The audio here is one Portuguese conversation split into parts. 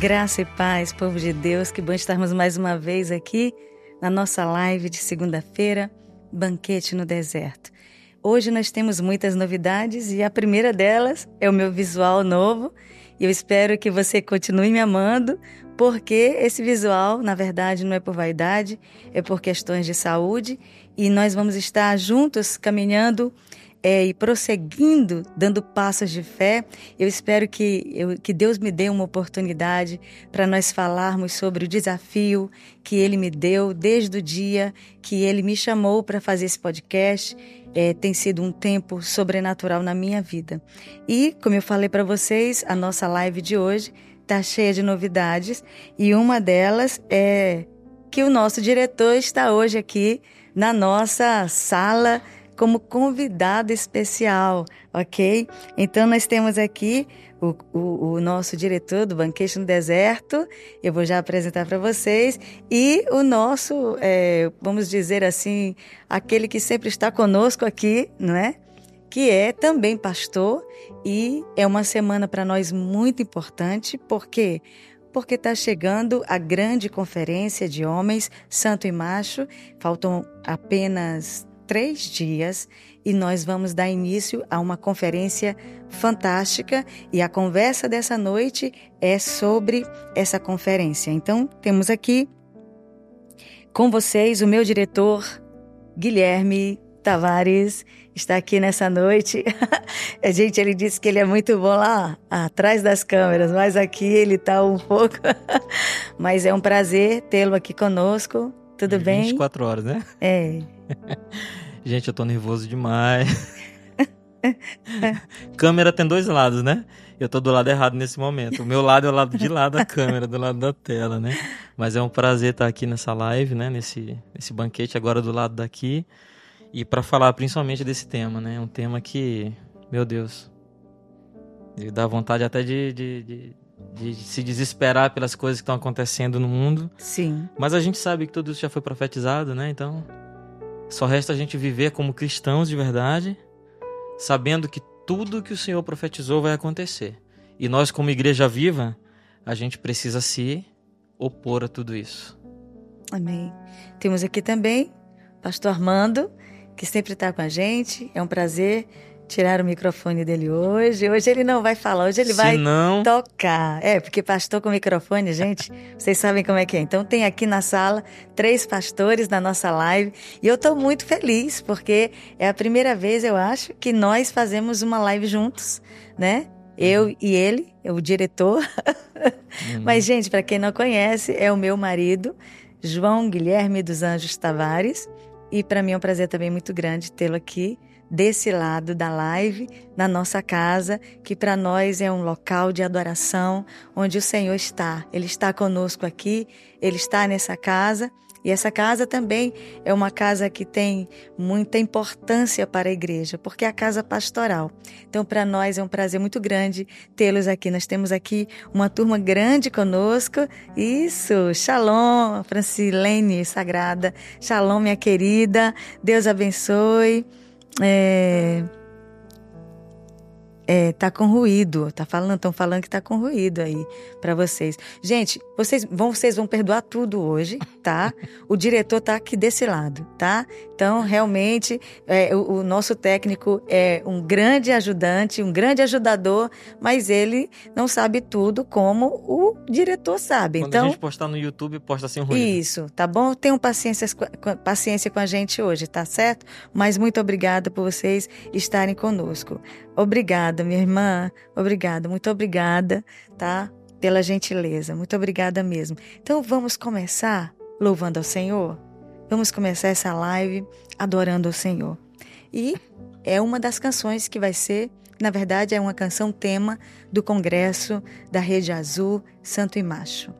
Graça e paz, povo de Deus, que bom estarmos mais uma vez aqui na nossa live de segunda-feira, Banquete no Deserto. Hoje nós temos muitas novidades e a primeira delas é o meu visual novo. E eu espero que você continue me amando, porque esse visual, na verdade, não é por vaidade, é por questões de saúde e nós vamos estar juntos caminhando é, e prosseguindo, dando passos de fé. Eu espero que, eu, que Deus me dê uma oportunidade para nós falarmos sobre o desafio que Ele me deu desde o dia que Ele me chamou para fazer esse podcast. É, tem sido um tempo sobrenatural na minha vida. E, como eu falei para vocês, a nossa live de hoje está cheia de novidades e uma delas é que o nosso diretor está hoje aqui na nossa sala como convidado especial, ok? Então nós temos aqui o, o, o, nosso diretor do Banquete no Deserto, eu vou já apresentar para vocês, e o nosso, é, vamos dizer assim, aquele que sempre está conosco aqui, não é? Que é também pastor, e é uma semana para nós muito importante, porque porque está chegando a grande conferência de homens, santo e macho. Faltam apenas três dias e nós vamos dar início a uma conferência fantástica e a conversa dessa noite é sobre essa conferência. Então, temos aqui com vocês o meu diretor Guilherme Tavares está aqui nessa noite. A gente, ele disse que ele é muito bom lá atrás das câmeras, mas aqui ele está um pouco. mas é um prazer tê-lo aqui conosco. Tudo 24 bem? 24 horas, né? É. Gente, eu tô nervoso demais. câmera tem dois lados, né? Eu tô do lado errado nesse momento. O meu lado é o lado de lá da câmera, do lado da tela, né? Mas é um prazer estar aqui nessa live, né? Nesse, nesse banquete agora do lado daqui. E para falar principalmente desse tema, né? Um tema que, meu Deus, dá vontade até de, de, de, de se desesperar pelas coisas que estão acontecendo no mundo. Sim. Mas a gente sabe que tudo isso já foi profetizado, né? Então, só resta a gente viver como cristãos de verdade, sabendo que tudo que o Senhor profetizou vai acontecer. E nós, como igreja viva, a gente precisa se opor a tudo isso. Amém. Temos aqui também Pastor Armando, que sempre está com a gente. É um prazer tirar o microfone dele hoje. Hoje ele não vai falar, hoje ele Se vai não... tocar. É, porque pastor com microfone, gente, vocês sabem como é que é. Então tem aqui na sala três pastores na nossa live e eu estou muito feliz porque é a primeira vez, eu acho, que nós fazemos uma live juntos, né? Eu uhum. e ele, o diretor. Uhum. Mas, gente, para quem não conhece, é o meu marido, João Guilherme dos Anjos Tavares. E para mim é um prazer também muito grande tê-lo aqui desse lado da live, na nossa casa, que para nós é um local de adoração, onde o Senhor está. Ele está conosco aqui, ele está nessa casa. E essa casa também é uma casa que tem muita importância para a igreja, porque é a casa pastoral. Então, para nós é um prazer muito grande tê-los aqui. Nós temos aqui uma turma grande conosco. Isso, Shalom, Francilene Sagrada. Shalom, minha querida. Deus abençoe. É, é, tá com ruído, tá falando, estão falando que tá com ruído aí para vocês. Gente, vocês vão, vocês vão perdoar tudo hoje, tá? O diretor tá aqui desse lado, tá? Então, realmente, é, o, o, nosso técnico é um grande ajudante, um grande ajudador, mas ele não sabe tudo como o diretor sabe. Quando então, a gente postar no YouTube, posta sem ruído. Isso, tá bom? Tenham paciência, paciência com a gente hoje, tá certo? Mas muito obrigada por vocês estarem conosco. Obrigada, minha irmã. Obrigada, muito obrigada, tá? Pela gentileza. Muito obrigada mesmo. Então, vamos começar louvando ao Senhor? Vamos começar essa live adorando ao Senhor. E é uma das canções que vai ser, na verdade, é uma canção tema do Congresso da Rede Azul Santo e Macho.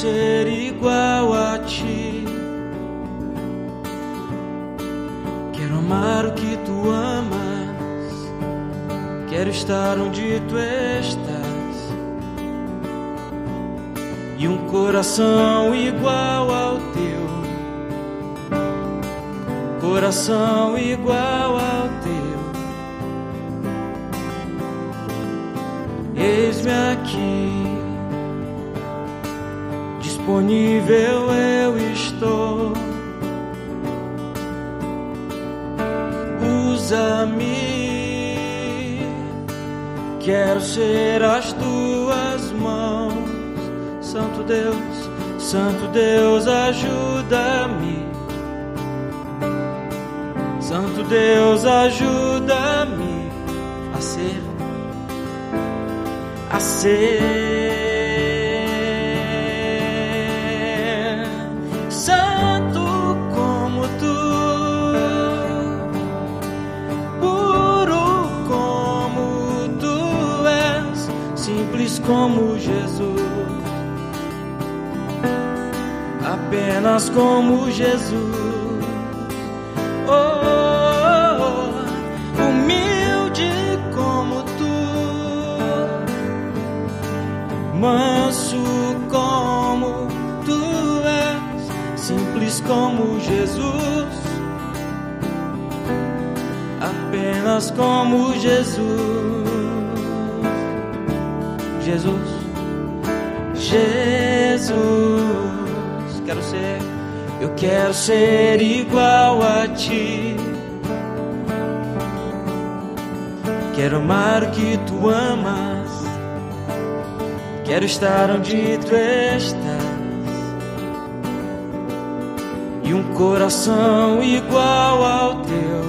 Ser igual a ti. Quero amar o que tu amas, quero estar onde tu estás. E um coração igual ao teu, coração igual ao teu. Eis-me aqui, disponível eu estou. Usa-me, quero ser as tuas mãos, Santo Deus, Santo Deus, ajuda-me. Santo Deus, ajuda-me a ser a ser como Jesus, apenas como Jesus. Oh, humilde como tu manso como tu és, simples como Jesus, apenas como Jesus. Jesus, Jesus, quero ser, eu quero ser igual a ti. Quero amar o que tu amas. Quero estar onde tu estás e um coração igual ao teu,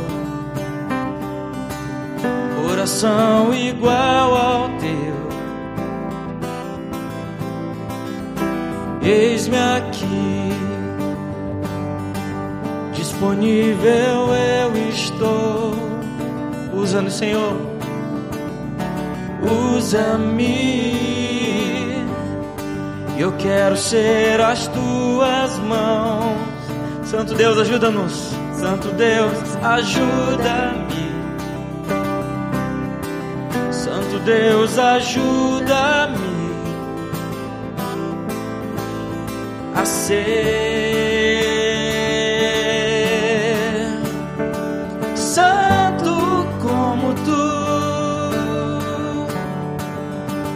coração igual ao Eis-me aqui, disponível eu estou. Usa-me, Senhor, usa-me. Eu quero ser as tuas mãos. Santo Deus, ajuda-nos. Santo Deus, ajuda-me. Santo Deus, ajuda-me santo como tu,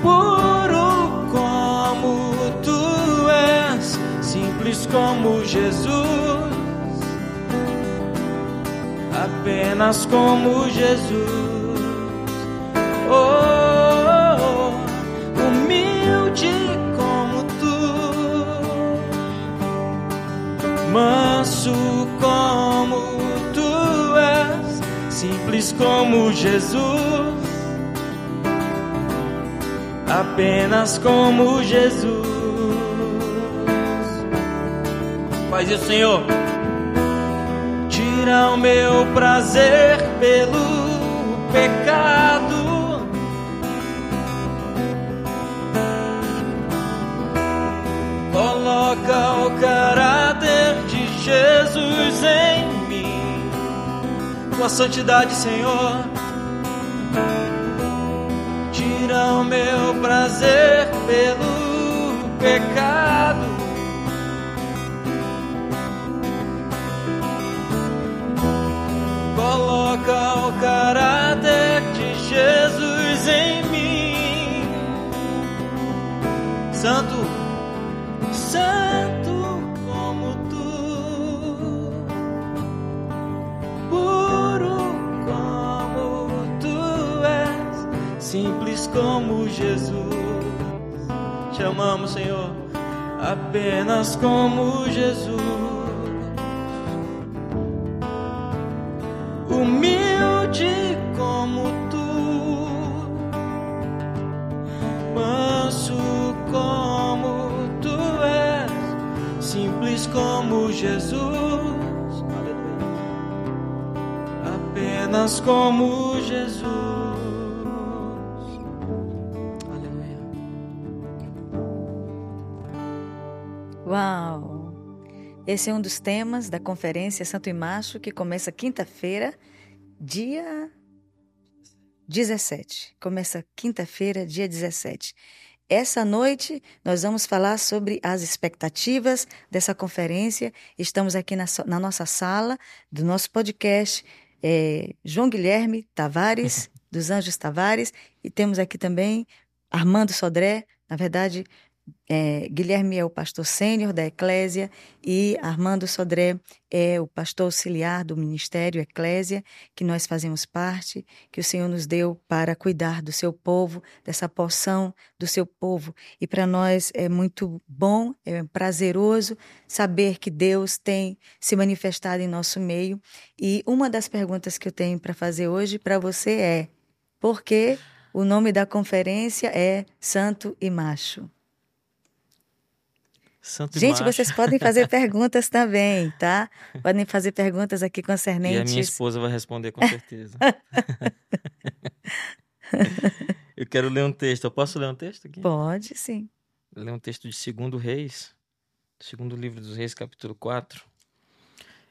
puro como tu és, simples como Jesus, apenas como Jesus. Oh, manso como tu és, simples como Jesus, apenas como Jesus. Faz isso, Senhor. Tira o meu prazer pelo pecado. Coloca o de Jesus em mim, tua santidade, Senhor. Tira o meu prazer pelo pecado. Coloca o caráter de Jesus em mim, Santo santo como Jesus. Te amamos, Senhor, apenas como Jesus. Humilde como tu, manso como tu és, simples como Jesus, apenas como Jesus. Esse é um dos temas da conferência Santo e Macho que começa quinta-feira, dia 17. Começa quinta-feira, dia 17. Essa noite nós vamos falar sobre as expectativas dessa conferência. Estamos aqui na, na nossa sala do nosso podcast, é, João Guilherme Tavares, dos Anjos Tavares, e temos aqui também Armando Sodré, na verdade, é, Guilherme é o pastor sênior da Eclésia e Armando Sodré é o pastor auxiliar do Ministério Eclésia, que nós fazemos parte, que o Senhor nos deu para cuidar do seu povo, dessa porção do seu povo. E para nós é muito bom, é prazeroso saber que Deus tem se manifestado em nosso meio. E uma das perguntas que eu tenho para fazer hoje para você é: por que o nome da conferência é Santo e Macho? Santo Gente, vocês podem fazer perguntas também, tá? Podem fazer perguntas aqui concernentes. E a minha esposa vai responder com certeza. Eu quero ler um texto. Eu posso ler um texto aqui? Pode, sim. Ler um texto de Segundo Reis, segundo livro dos Reis, capítulo 4,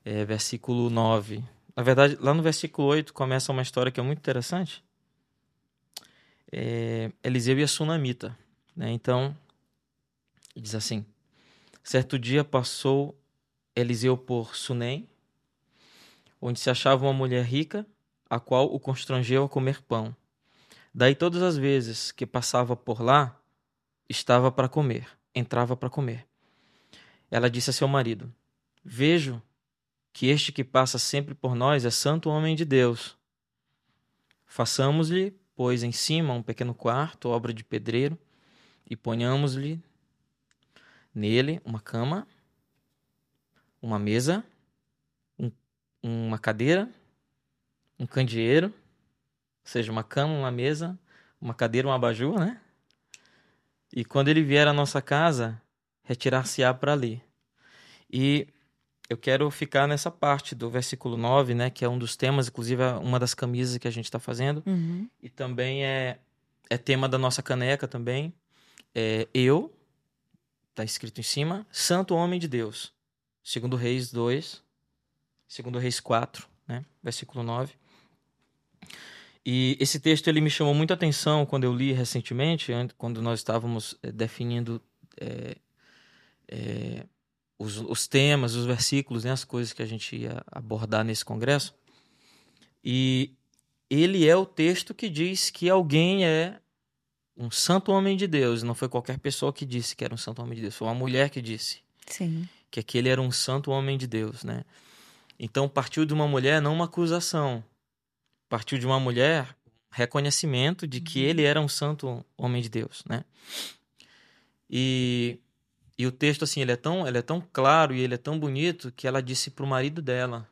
é, versículo 9. Na verdade, lá no versículo 8 começa uma história que é muito interessante. É, Eliseu e a Sunamita. Né? Então, diz assim: Certo dia passou Eliseu por Sunem, onde se achava uma mulher rica, a qual o constrangeu a comer pão. Daí todas as vezes que passava por lá, estava para comer, entrava para comer. Ela disse a seu marido: Vejo que este que passa sempre por nós é santo homem de Deus. Façamos-lhe, pois, em cima um pequeno quarto, obra de pedreiro, e ponhamos-lhe Nele, uma cama, uma mesa, um, uma cadeira, um candeeiro, ou seja, uma cama, uma mesa, uma cadeira, um abajur, né? E quando ele vier à nossa casa, retirar-se-á para ali. E eu quero ficar nessa parte do versículo 9, né? Que é um dos temas, inclusive é uma das camisas que a gente está fazendo. Uhum. E também é, é tema da nossa caneca também. É, eu, Está escrito em cima, Santo Homem de Deus. Segundo Reis 2, segundo Reis 4, né? versículo 9. E esse texto ele me chamou muita atenção quando eu li recentemente, quando nós estávamos eh, definindo é, é, os, os, temas, os versículos, né, as coisas que a gente ia abordar nesse congresso. E ele é o texto que diz que alguém é um santo homem de Deus. Não foi qualquer pessoa que disse que era um santo homem de Deus. Foi uma mulher que disse. Sim. Que aquele era um santo homem de Deus, né? Então partiu de uma mulher, não uma acusação. Partiu de uma mulher reconhecimento de que uhum. ele era um santo homem de Deus, né? E, e o texto assim, ele é tão, ele é tão claro e ele é tão bonito que ela disse para o marido dela.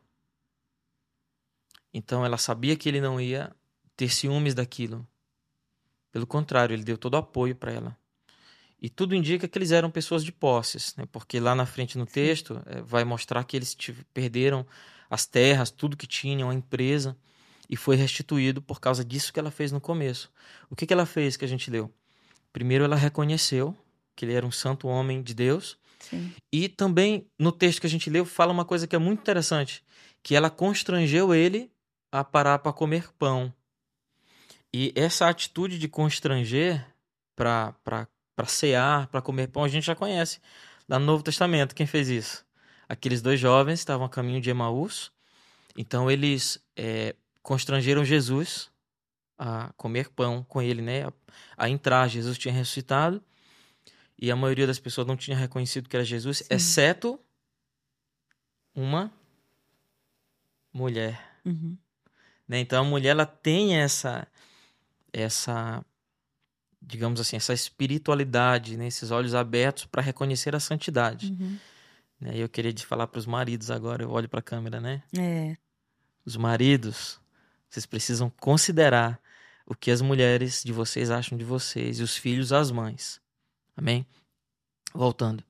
Então ela sabia que ele não ia ter ciúmes daquilo. Pelo contrário, ele deu todo o apoio para ela. E tudo indica que eles eram pessoas de posses, né? porque lá na frente no texto é, vai mostrar que eles perderam as terras, tudo que tinham, a empresa, e foi restituído por causa disso que ela fez no começo. O que, que ela fez que a gente leu? Primeiro, ela reconheceu que ele era um santo homem de Deus. Sim. E também no texto que a gente leu fala uma coisa que é muito interessante, que ela constrangeu ele a parar para comer pão. E essa atitude de constranger para cear, para comer pão, a gente já conhece lá no Novo Testamento. Quem fez isso? Aqueles dois jovens estavam a caminho de Emaús, então eles é, constrangeram Jesus a comer pão com ele, né? A, a, entrar. Jesus tinha ressuscitado e a maioria das pessoas não tinha reconhecido que era Jesus, Sim. exceto uma mulher. Uhum. Né? Então a mulher ela tem essa essa digamos assim, essa espiritualidade, né? esses olhos abertos para reconhecer a santidade. Uhum. Né? Eu queria te falar para os maridos agora, eu olho para a câmera, né? É. Os maridos, vocês precisam considerar o que as mulheres de vocês acham de vocês e os filhos as mães. Amém? Voltando.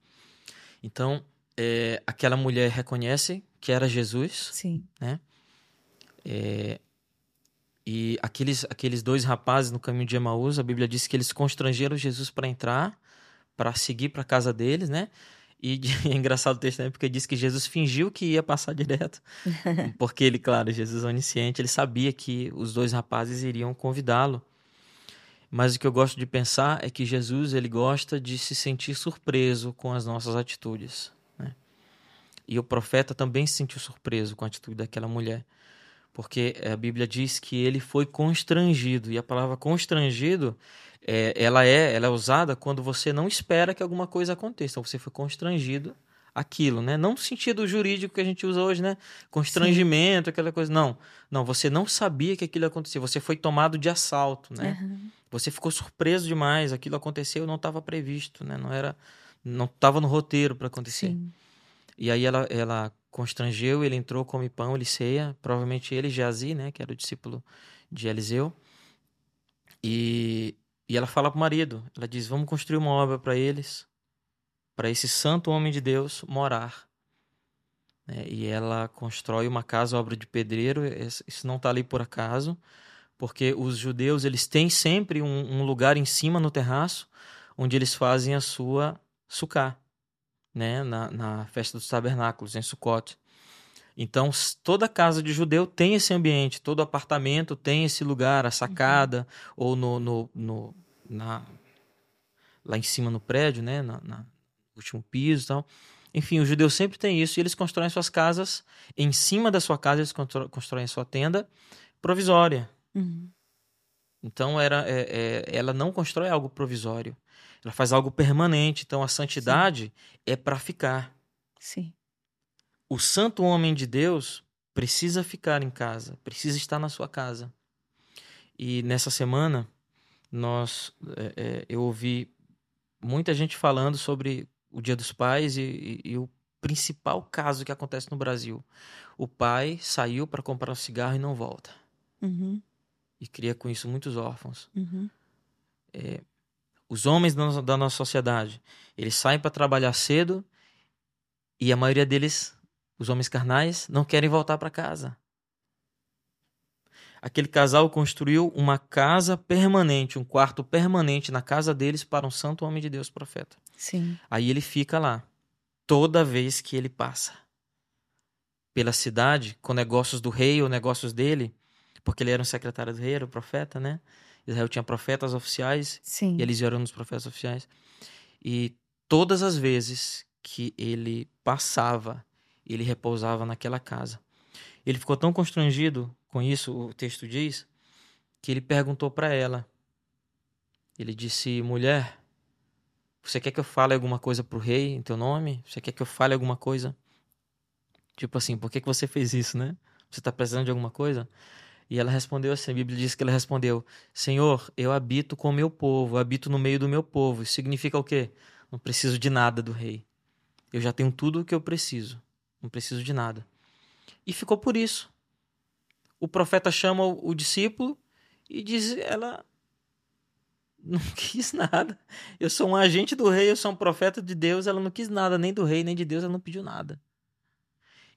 Então, é, aquela mulher reconhece que era Jesus. Sim. Né? É, e aqueles, aqueles dois rapazes no caminho de Emaús, a Bíblia diz que eles constrangeram Jesus para entrar, para seguir para a casa deles, né? E é engraçado o texto, né? Porque diz que Jesus fingiu que ia passar direto. Porque ele, claro, Jesus onisciente, ele sabia que os dois rapazes iriam convidá-lo. Mas o que eu gosto de pensar é que Jesus, ele gosta de se sentir surpreso com as nossas atitudes. Né? E o profeta também se sentiu surpreso com a atitude daquela mulher. Porque a Bíblia diz que ele foi constrangido. E a palavra constrangido é, ela é ela é usada quando você não espera que alguma coisa aconteça. Então, você foi constrangido aquilo, né? Não no sentido jurídico que a gente usa hoje, né? Constrangimento, Sim. aquela coisa. Não, não. Você não sabia que aquilo ia acontecer. Você foi tomado de assalto, né? Uhum. Você ficou surpreso demais. Aquilo aconteceu, não estava previsto, né? Não era, não estava no roteiro para acontecer. Sim. E aí ela, ela constrangeu, ele entrou, come pão, ele ceia. Provavelmente ele, Geazi, né? Que era o discípulo de Eliseu. E e ela fala para o marido, ela diz: "Vamos construir uma obra para eles, para esse santo homem de Deus morar". É, e ela constrói uma casa obra de pedreiro. Isso não está ali por acaso, porque os judeus eles têm sempre um, um, lugar em cima no terraço onde eles fazem a sua sucá, né, na, na festa dos tabernáculos em Sukkot. Então, toda casa de judeu tem esse ambiente, todo apartamento tem esse lugar, a sacada, uhum. ou no, no, no, na, lá em cima no prédio, né, na, na último piso e tal. Enfim, os judeus sempre têm isso e eles constroem suas casas, em cima da sua casa eles constroem a sua tenda provisória. Uhum. Então, era, é, é, ela não constrói algo provisório, ela faz algo permanente. Então, a santidade Sim. é para ficar. Sim o santo homem de Deus precisa ficar em casa, precisa estar na sua casa. E nessa semana, nós, é, é, eu ouvi muita gente falando sobre o Dia dos Pais e, e, e o principal caso que acontece no Brasil. O pai saiu para comprar um cigarro e não volta. Uhum. E cria com isso muitos órfãos. Uhum. É, os homens da, da nossa sociedade, eles saem para trabalhar cedo e a maioria deles os homens carnais não querem voltar para casa. Aquele casal construiu uma casa permanente, um quarto permanente na casa deles para um santo homem de Deus, profeta. Sim. Aí ele fica lá toda vez que ele passa pela cidade com negócios do rei ou negócios dele, porque ele era um secretário do rei, era o profeta, né? Israel tinha profetas oficiais Sim. e eles eram os profetas oficiais. E todas as vezes que ele passava ele repousava naquela casa. Ele ficou tão constrangido com isso, o texto diz, que ele perguntou para ela. Ele disse: Mulher, você quer que eu fale alguma coisa pro rei em teu nome? Você quer que eu fale alguma coisa? Tipo assim, por que, que você fez isso, né? Você está precisando de alguma coisa? E ela respondeu assim: a Bíblia diz que ela respondeu: Senhor, eu habito com o meu povo, habito no meio do meu povo. Isso significa o quê? Não preciso de nada do rei. Eu já tenho tudo o que eu preciso. Não preciso de nada. E ficou por isso. O profeta chama o, discípulo e diz: Ela não quis nada. Eu sou um agente do rei, eu sou um profeta de Deus. Ela não quis nada, nem do rei, nem de Deus, ela não pediu nada.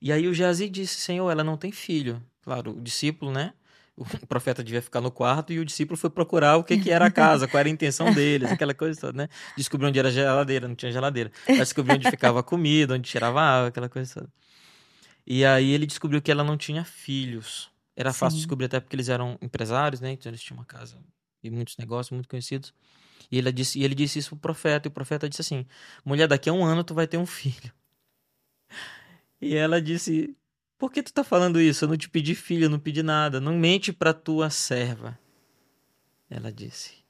E aí o Jazi disse: Senhor, ela não tem filho. Claro, o discípulo, né? O profeta devia ficar no quarto e o discípulo foi procurar o que, que era a casa, qual era a intenção deles, aquela coisa toda, né? Descobriu onde era a geladeira, não tinha geladeira. Mas descobriu onde ficava a comida, onde tirava água, aquela coisa toda. E aí ele descobriu que ela não tinha filhos. Era Sim. fácil descobrir até porque eles eram empresários, né? Então eles tinham uma casa e muitos negócios muito conhecidos. E ele disse, e ele disse isso pro profeta, e o profeta disse assim: Mulher, daqui a um ano tu vai ter um filho. E ela disse: por que tu tá falando isso? Eu não te pedi filho, eu não pedi nada. Não mente para tua serva. Ela disse.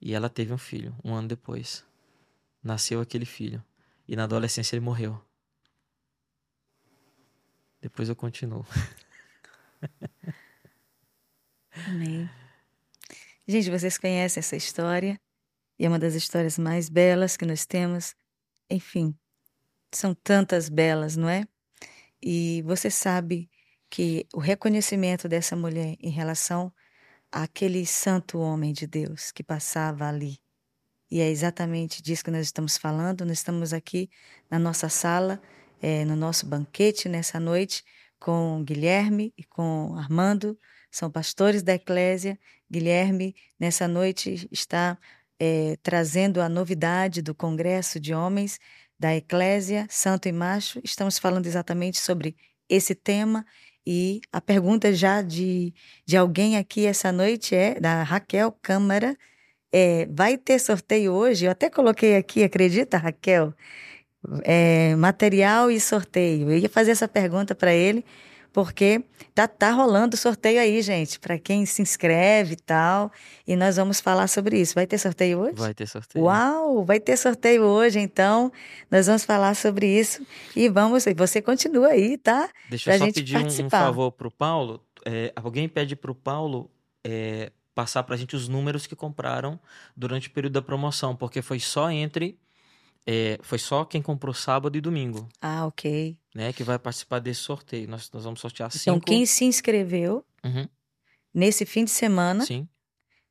E ela teve um filho, um ano depois. Nasceu aquele filho. E na adolescência ele morreu. Depois eu continuo. Amém. Gente, vocês conhecem essa história. E é uma das histórias mais belas que nós temos. Enfim, são tantas belas, não é? E você sabe que o reconhecimento dessa mulher em relação àquele santo homem de Deus que passava ali. E é exatamente disso que nós estamos falando. Nós estamos aqui na nossa sala, é, no nosso banquete nessa noite, com Guilherme e com Armando, são pastores da Eclésia. Guilherme, nessa noite, está é, trazendo a novidade do Congresso de Homens da Eclésia, Santo e Macho. Estamos falando exatamente sobre esse tema. E a pergunta já de, de alguém aqui essa noite é da Raquel Câmara. É, vai ter sorteio hoje? Eu até coloquei aqui, acredita, Raquel? É, material e sorteio. Eu ia fazer essa pergunta para ele, porque tá, tá rolando sorteio aí, gente, para quem se inscreve e tal. E nós vamos falar sobre isso. Vai ter sorteio hoje? Vai ter sorteio. Uau, vai ter sorteio hoje, então. Nós vamos falar sobre isso e vamos. Você continua aí, tá? Deixa pra eu só gente pedir um, um participar. favor pro Paulo. É, alguém pede pro Paulo é, passar pra gente os números que compraram durante o período da promoção, porque foi só entre. É, foi só quem comprou sábado e domingo, Ah, ok. né? Que vai participar desse sorteio. Nós, nós vamos sortear cinco. Então, quem se inscreveu Uhum, nesse fim de semana sim,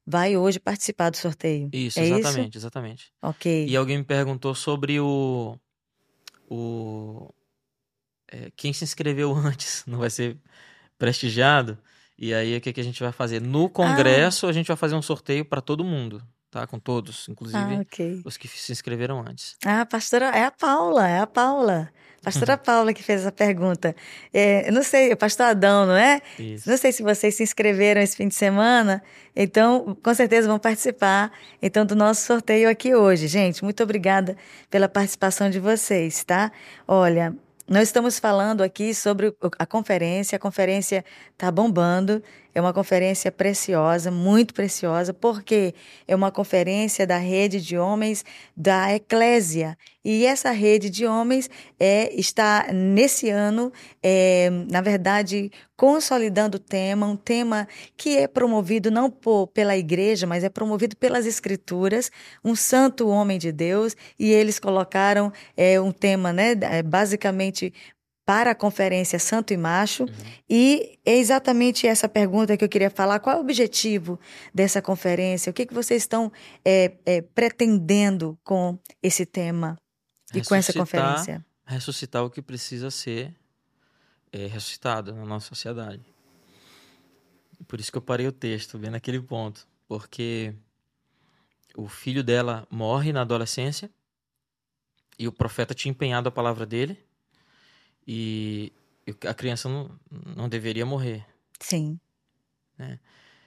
vai hoje participar do sorteio. isso, é exatamente, exatamente. Isso? Ok. E alguém me perguntou sobre o. o é, quem se inscreveu antes não vai ser prestigiado. E aí, o que, que a gente vai fazer? No congresso, a gente vai fazer um sorteio para todo mundo, tá? Com todos, inclusive Ah, ok. os que se inscreveram antes. Ah, a pastora, é a Paula, é a Paula. Pastora Paula que fez essa pergunta. É, eu não sei, pastor Adão, não é? Isso. Não sei se vocês se inscreveram esse fim de semana, então com certeza vão participar então do nosso sorteio aqui hoje. Gente, muito obrigada pela participação de vocês, tá? Olha, nós estamos falando aqui sobre a conferência, a conferência está bombando, é uma conferência preciosa, muito preciosa, porque é uma conferência da rede de homens da Eclésia. E essa rede de homens é, está, nesse ano, é, na verdade, consolidando o tema, um tema que é promovido não por, pela igreja, mas é promovido pelas escrituras, um santo homem de Deus, e eles colocaram é, um tema, né, é, basicamente para a conferência Santo e Macho, e é exatamente essa pergunta que eu queria falar. Qual é o objetivo dessa conferência? O que, que vocês estão é, é, pretendendo com esse tema e com essa Ressuscitar- conferência? Ressuscitar o que precisa ser é, ressuscitado na nossa sociedade. Por isso que eu parei o texto, bem naquele ponto. Porque o filho dela morre na adolescência e o profeta tinha empenhado a palavra dele e a criança não, não deveria morrer. Sim,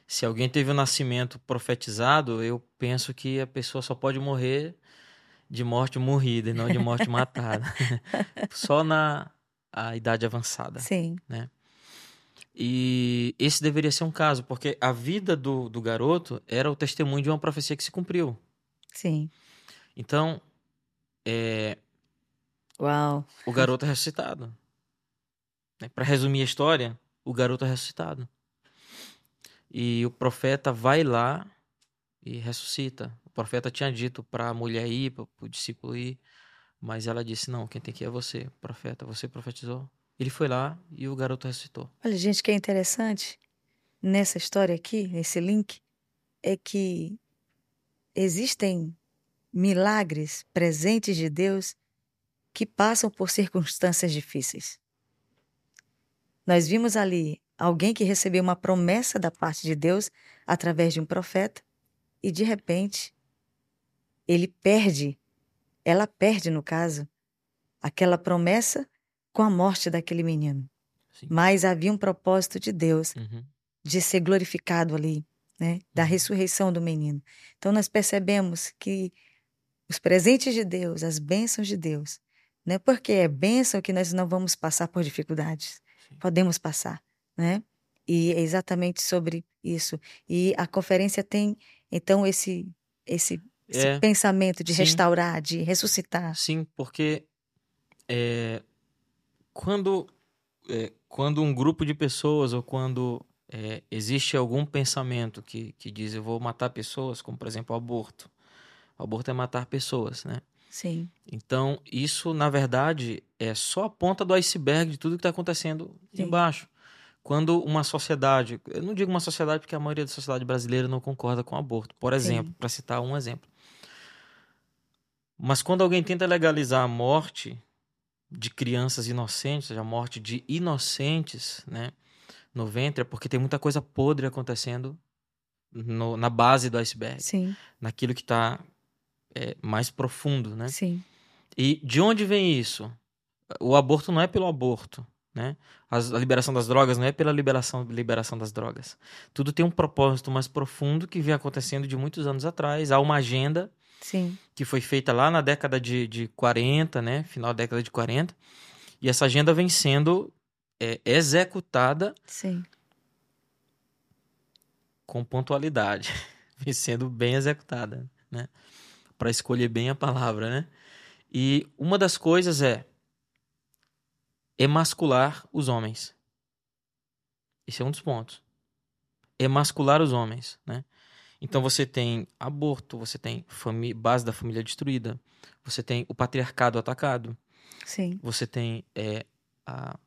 Se alguém teve um nascimento profetizado, eu penso que a pessoa só pode morrer de morte morrida e não de morte matada. só na a idade avançada. sim, E esse deveria ser um caso, porque a vida do, do garoto era o testemunho de uma profecia que se cumpriu. sim. Então, é, Uau. o garoto é ressuscitado. Para resumir a história, o garoto é ressuscitado. E o profeta vai lá e ressuscita. O profeta tinha dito para a mulher ir, para o discípulo ir, mas ela disse: Não, quem tem que ir é você, profeta. Você profetizou. Ele foi lá e o garoto ressuscitou. Olha, gente, o que é interessante nessa história aqui, nesse link, é que existem milagres presentes de Deus que passam por circunstâncias difíceis. Nós vimos ali alguém que recebeu uma promessa da parte de Deus através de um profeta e de repente ele perde, ela perde no caso, aquela promessa com a morte daquele menino. Sim. Mas havia um propósito de Deus Uhum. de ser glorificado ali, né? Da Uhum. ressurreição do menino. Então nós percebemos que os presentes de Deus, as bênçãos de Deus, né? Porque é bênção que nós não vamos passar por dificuldades. Sim. Podemos passar, né? E é exatamente sobre isso. E a conferência tem então esse esse, esse É, pensamento de sim. restaurar, de ressuscitar. Sim, porque é, quando, é, quando um grupo de pessoas ou quando é, existe algum pensamento que, que diz eu vou matar pessoas, como por exemplo o aborto. O aborto é matar pessoas, né? Sim, Então, isso, na verdade, é só a ponta do iceberg de tudo que está acontecendo Sim. embaixo. Quando uma sociedade, eu não digo uma sociedade porque a maioria da sociedade brasileira não concorda com o aborto, por exemplo, para citar um exemplo. Mas quando alguém tenta legalizar a morte de crianças inocentes, a morte de inocentes, né, no ventre, é porque tem muita coisa podre acontecendo no- na base do iceberg, sim, naquilo que está mais profundo, né? sim. E de onde vem isso? O aborto não é pelo aborto, né? a liberação das drogas não é pela liberação, liberação das drogas. Tudo tem um propósito mais profundo que vem acontecendo de muitos anos atrás. Há uma agenda Sim. que foi feita lá na década de, de 40, né? Final da década de 40. E essa agenda vem sendo é, executada Sim. com pontualidade. vem sendo bem executada, né? Para escolher bem a palavra, né? E uma das coisas é emascular os homens. Esse é um dos pontos. Emascular os homens, né? Então você tem aborto, você tem base da família destruída, você tem o patriarcado atacado, Sim. você tem é, a,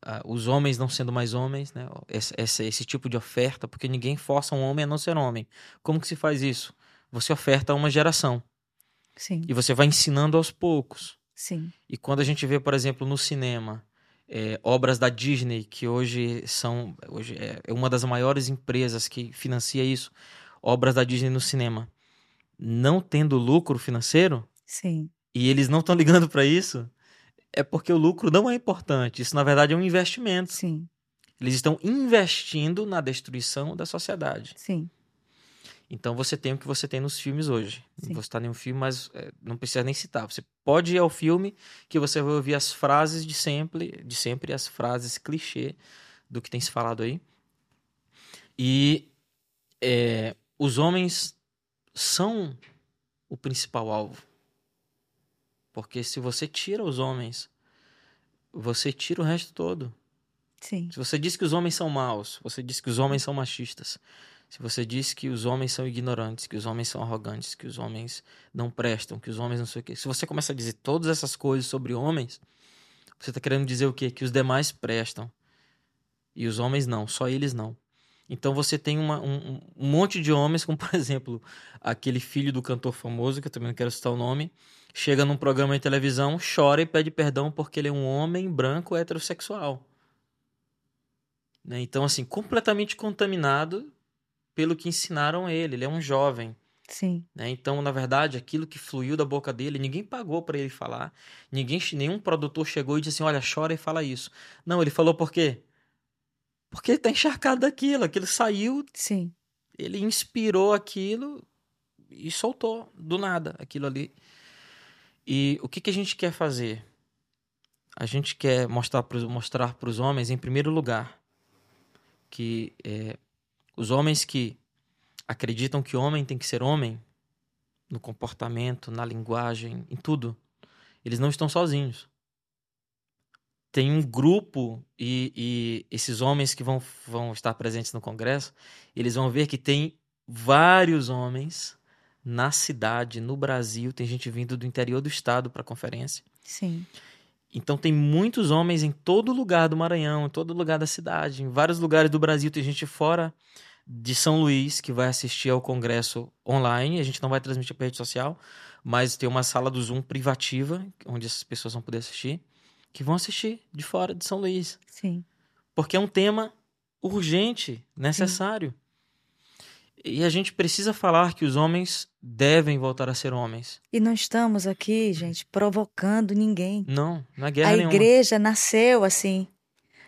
a, os homens não sendo mais homens, né? Esse, esse, esse, tipo de oferta, porque ninguém força um homem a não ser homem. Como que se faz isso? Você oferta a uma geração. Sim. E você vai ensinando aos poucos. Sim. E quando a gente vê, por exemplo, no cinema, é, obras da Disney, que hoje são hoje é uma das maiores empresas que financia isso, obras da Disney no cinema, não tendo lucro financeiro, Sim. e eles não estão ligando para isso, é porque o lucro não é importante. Isso, na verdade, é um investimento. Sim. Eles estão investindo na destruição da sociedade. Sim. Então você tem o que você tem nos filmes hoje. Sim. Não vou citar nenhum filme, mas é, não precisa nem citar. Você pode ir ao filme que você vai ouvir as frases de sempre, de sempre as frases clichê do que tem se falado aí. E é, os homens são o principal alvo. Porque se você tira os homens, você tira o resto todo. Sim. Se você diz que os homens são maus, você diz que os homens são machistas, se você diz que os homens são ignorantes, que os homens são arrogantes, que os homens não prestam, que os homens não sei o quê. Se você começa a dizer todas essas coisas sobre homens, você está querendo dizer o quê? Que os demais prestam. E os homens não, só eles não. Então você tem uma, um, um, monte de homens, como por exemplo, aquele filho do cantor famoso, que eu também não quero citar o nome, chega num programa de televisão, chora e pede perdão porque ele é um homem branco heterossexual. Né? Então, assim, completamente contaminado pelo que ensinaram ele. Ele é um jovem. Sim. Né? Então, na verdade, aquilo que fluiu da boca dele, ninguém pagou para ele falar. Ninguém, nenhum produtor chegou e disse assim: olha, chora e fala isso. Não, ele falou por quê? Porque ele tá encharcado daquilo. Aquilo saiu. Sim. Ele inspirou aquilo e soltou do nada aquilo ali. E o que, que a gente quer fazer? A gente quer mostrar para os homens, em primeiro lugar, que é, os homens que acreditam que homem tem que ser homem, no comportamento, na linguagem, em tudo, eles não estão sozinhos. Tem um grupo e, e esses homens que vão, vão estar presentes no Congresso, eles vão ver que tem vários homens na cidade, no Brasil, tem gente vindo do interior do estado para a conferência. Sim. Então tem muitos homens em todo lugar do Maranhão, em todo lugar da cidade, em vários lugares do Brasil tem gente fora de São Luís que vai assistir ao congresso online. A gente não vai transmitir para rede social, mas tem uma sala do Zoom privativa onde essas pessoas vão poder assistir, que vão assistir de fora de São Luís. Sim. Porque é um tema urgente, necessário. Sim. E a gente precisa falar que os homens devem voltar a ser homens. E não estamos aqui, gente, provocando ninguém. Não, na guerra A nenhuma. igreja nasceu assim.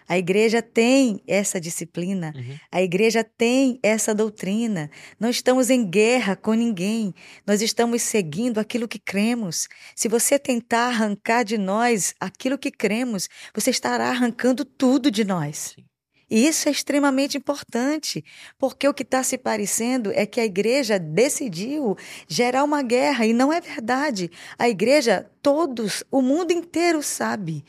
A igreja tem essa disciplina, Uhum. a igreja tem essa doutrina. Não estamos em guerra com ninguém, nós estamos seguindo aquilo que cremos. Se você tentar arrancar de nós aquilo que cremos, você estará arrancando tudo de nós. Sim. E isso é extremamente importante, porque o que está se parecendo é que a igreja decidiu gerar uma guerra, e não é verdade. A igreja, todos, o mundo inteiro sabe,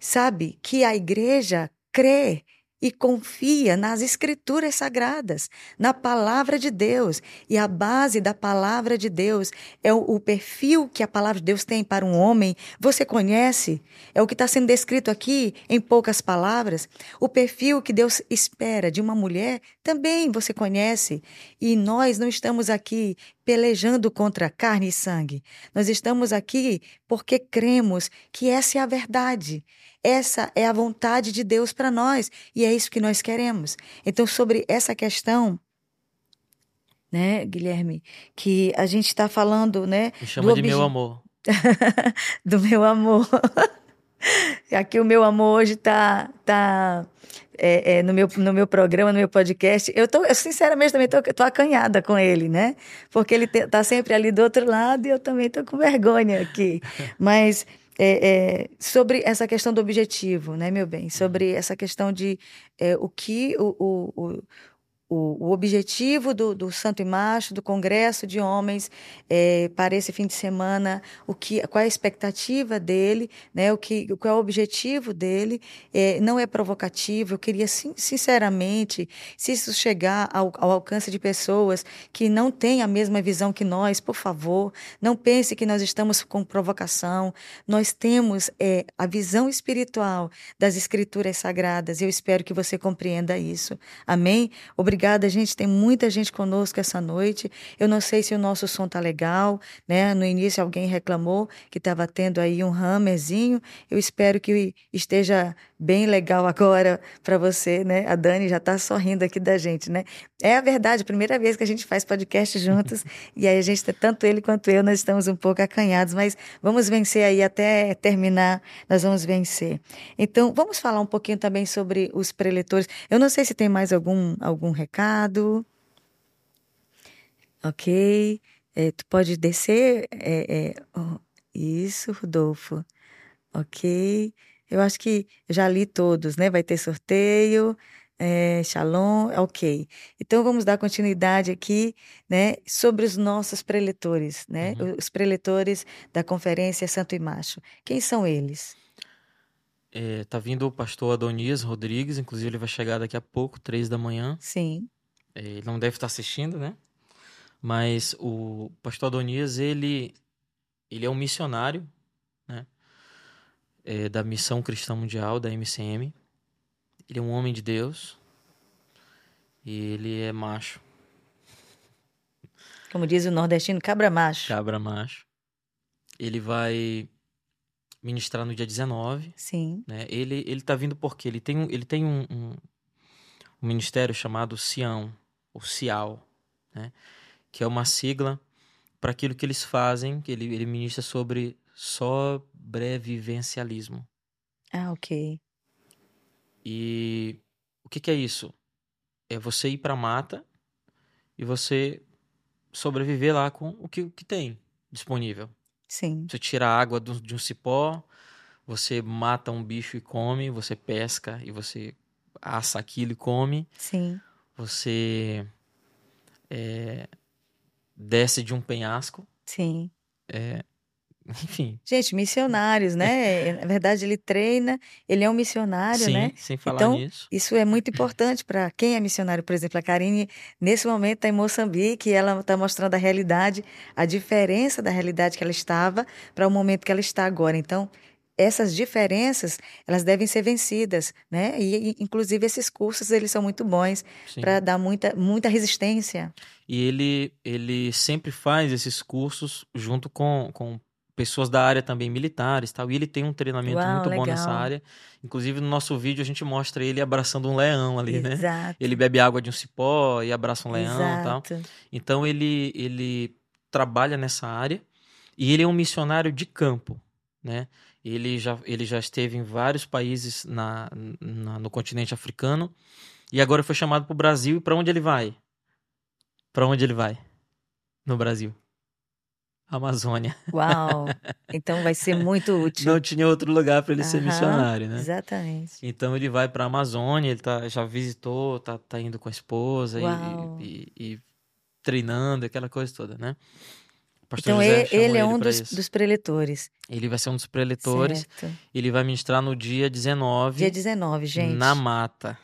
sabe que a igreja crê e confia nas escrituras sagradas, na palavra de Deus. E a base da palavra de Deus é o, o perfil que a palavra de Deus tem para um homem. Você conhece? É o que está sendo descrito aqui em poucas palavras. O perfil que Deus espera de uma mulher também você conhece. E nós não estamos aqui pelejando contra carne e sangue. Nós estamos aqui porque cremos que essa é a verdade. Essa é a vontade de Deus para nós e é isso que nós queremos. Então, sobre essa questão, né, Guilherme, que a gente está falando, né? Me chama do de meu amor. do meu amor. Aqui o meu amor hoje está tá, é, é, no, meu, no meu programa, no meu podcast. Eu, tô, eu sinceramente, também tô, tô acanhada com ele, né? Porque ele te, tá sempre ali do outro lado e eu também tô com vergonha aqui. Mas é, é, sobre essa questão do objetivo, né, meu bem? Sobre essa questão de é, o que o, o, o o, o objetivo do, do Santo e Macho, do Congresso de Homens, é, para esse fim de semana, o que, qual é a expectativa dele, né, o que, qual é o objetivo dele, é, não é provocativo, eu queria, sinceramente, se isso chegar ao, ao alcance de pessoas que não têm a mesma visão que nós, por favor, não pense que nós estamos com provocação, nós temos é, a visão espiritual das escrituras sagradas, eu espero que você compreenda isso, amém? Obrigado Obrigada, gente. Tem muita gente conosco essa noite. Eu não sei se o nosso som tá legal, né? No início alguém reclamou que estava tendo aí um hammerzinho. Eu espero que esteja bem legal agora para você, né? A Dani já está sorrindo aqui da gente, né? É a verdade, primeira vez que a gente faz podcast juntos e aí a gente, tanto ele quanto eu, nós estamos um pouco acanhados, mas vamos vencer aí até terminar, nós vamos vencer. Então, vamos falar um pouquinho também sobre os preletores. Eu não sei se tem mais algum algum recado recado. Ok. É, tu pode descer? É, é, oh, isso, Rodolfo. Ok. Eu acho que já li todos, né? Vai ter sorteio. É, shalom, ok. Então vamos dar continuidade aqui, né, sobre os nossos preletores, né, uhum. os preletores da Conferência Santo e Macho. Quem são eles? É, tá vindo o pastor Adonias Rodrigues, inclusive ele vai chegar daqui a pouco, três da manhã. Sim. É, ele não deve estar assistindo, né? Mas o pastor Adonias, ele, ele é um missionário, né? É, da Missão Cristã Mundial, da MCM. Ele é um homem de Deus. E ele é macho. Como diz o nordestino, cabra macho. Cabra macho. Ele vai ministrar no dia 19. Sim. Né? Ele, ele tá vindo porque ele tem, ele tem um, um, um ministério chamado Sião, ou Cial, né? que é uma sigla para aquilo que eles fazem, que ele, ele ministra sobre sobrevivencialismo. Ah, ok. E o que, que é isso? É você ir para mata e você sobreviver lá com o que, o que tem disponível. Sim. Você tira a água do, de um cipó, você mata um bicho e come, você pesca e você assa aquilo e come. Sim. Você é, desce de um penhasco. Sim. É, enfim. Gente, missionários, né? Na verdade, ele treina, ele é um missionário, Sim, né? sem falar então, nisso. Isso é muito importante para quem é missionário. Por exemplo, a Karine, nesse momento, está em Moçambique e ela está mostrando a realidade, a diferença da realidade que ela estava para o momento que ela está agora. Então, essas diferenças elas devem ser vencidas, né? E inclusive esses cursos eles são muito bons para dar muita muita resistência. E ele ele sempre faz esses cursos junto com, com pessoas da área também militares, tal. E ele tem um treinamento Uau, muito legal. bom nessa área. Inclusive no nosso vídeo a gente mostra ele abraçando um leão ali, Exato. né? Ele bebe água de um cipó e abraça um leão, Exato. tal. Então ele ele trabalha nessa área e ele é um missionário de campo, né? Ele já, ele já esteve em vários países na, na no continente africano e agora foi chamado para o Brasil. E para onde ele vai? Para onde ele vai? No Brasil. Amazônia. Uau! Então vai ser muito útil. Não tinha outro lugar para ele ser Aham, missionário, né? Exatamente. Então ele vai para a Amazônia, ele tá, já visitou, tá, tá indo com a esposa e, e- e treinando, aquela coisa toda, né? Pastor Então José ele, ele é um dos, dos preletores. Ele vai ser um dos preletores. Certo. Ele vai ministrar no dia 19, Dia 19, gente. na mata.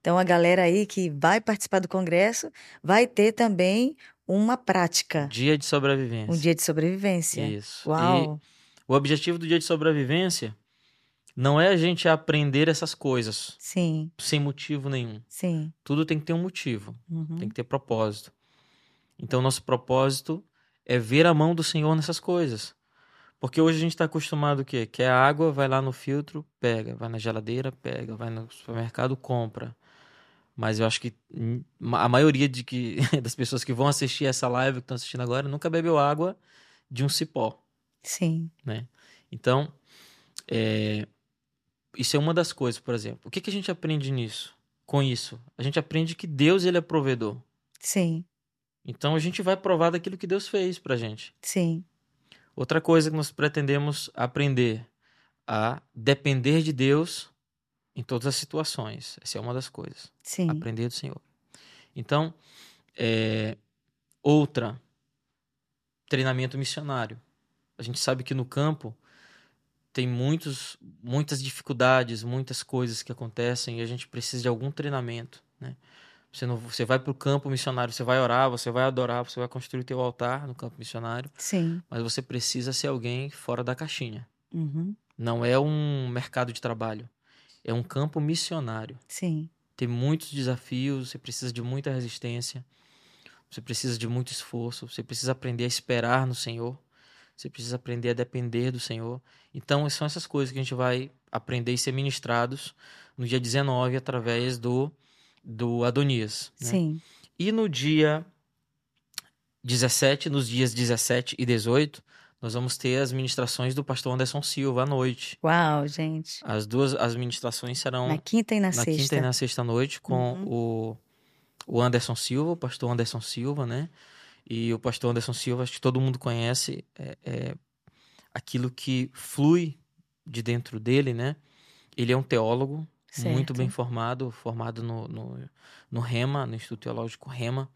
Então a galera aí que vai participar do congresso vai ter também uma prática, Dia de sobrevivência. um dia de sobrevivência. Isso. Uau! E o objetivo do dia de sobrevivência não é a gente aprender essas coisas Sim, sem motivo nenhum. sim. Tudo tem que ter um motivo, Uhum. tem que ter propósito. Então, nosso propósito é ver a mão do Senhor nessas coisas. Porque hoje a gente está acostumado o quê? Quer água, vai lá no filtro, pega. Vai na geladeira, pega. Vai no supermercado, compra. Mas eu acho que a maioria de que, das pessoas que vão assistir essa live, que estão assistindo agora, nunca bebeu água de um cipó. Sim. Né? Então, é, isso é uma das coisas, por exemplo. O que, que a gente aprende nisso? Com isso, a gente aprende que Deus ele é provedor. Sim. Então a gente vai provar daquilo que Deus fez pra gente. Sim. Outra coisa que nós pretendemos aprender a depender de Deus em todas as situações. Essa é uma das coisas. Sim. Aprender do Senhor. Então, é, outra, treinamento missionário. A gente sabe que no campo tem muitos, muitas dificuldades, muitas coisas que acontecem e a gente precisa de algum treinamento, né? Você, não, você vai para o campo missionário, você vai orar, você vai adorar, você vai construir o teu altar no campo missionário, Sim. mas você precisa ser alguém fora da caixinha. Uhum. Não é um mercado de trabalho, é um campo missionário. Sim. Tem muitos desafios, você precisa de muita resistência, você precisa de muito esforço, você precisa aprender a esperar no Senhor, você precisa aprender a depender do Senhor. Então, são essas coisas que a gente vai aprender e ser ministrados no dia 19 através do, do Adonias. Né? Sim. E no dia 17, nos dias 17 e 18, nós vamos ter as ministrações do pastor Anderson Silva à noite. Uau, gente. As duas as ministrações serão Na quinta e na, na sexta. quinta e na sexta noite com Uhum. o, o Anderson Silva, o pastor Anderson Silva, né? E o pastor Anderson Silva, acho que todo mundo conhece, é, é aquilo que flui de dentro dele, né? Ele é um teólogo muito Certo. bem formado, formado no, no, no REMA, no Instituto Teológico REMA.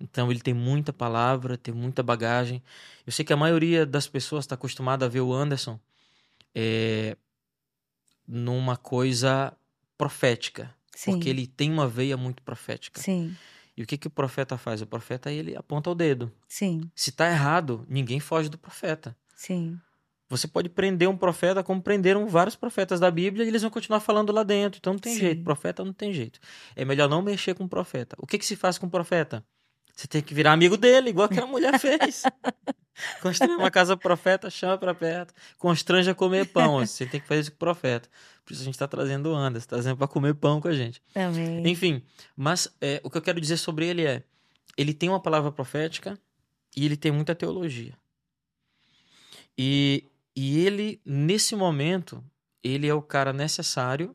Então ele tem muita palavra, tem muita bagagem. Eu sei que a maioria das pessoas está acostumada a ver o Anderson é, numa coisa profética, Sim. porque ele tem uma veia muito profética. Sim. E o que, que o profeta faz? O profeta ele aponta o dedo. Sim. Se está errado, ninguém foge do profeta. Sim. Você pode prender um profeta como prenderam vários profetas da Bíblia e eles vão continuar falando lá dentro. Então não tem Sim. jeito. Profeta não tem jeito. É melhor não mexer com o profeta. O que, que se faz com o profeta? Você tem que virar amigo dele, igual aquela mulher fez. Constrange uma casa profeta, chama para perto. Constrange a comer pão. Você tem que fazer isso com o profeta. Por isso a gente está trazendo o Anderson, trazendo para comer pão com a gente. Amém. Enfim, mas é, o que eu quero dizer sobre ele é: ele tem uma palavra profética e ele tem muita teologia. E, e ele, nesse momento, ele é o cara necessário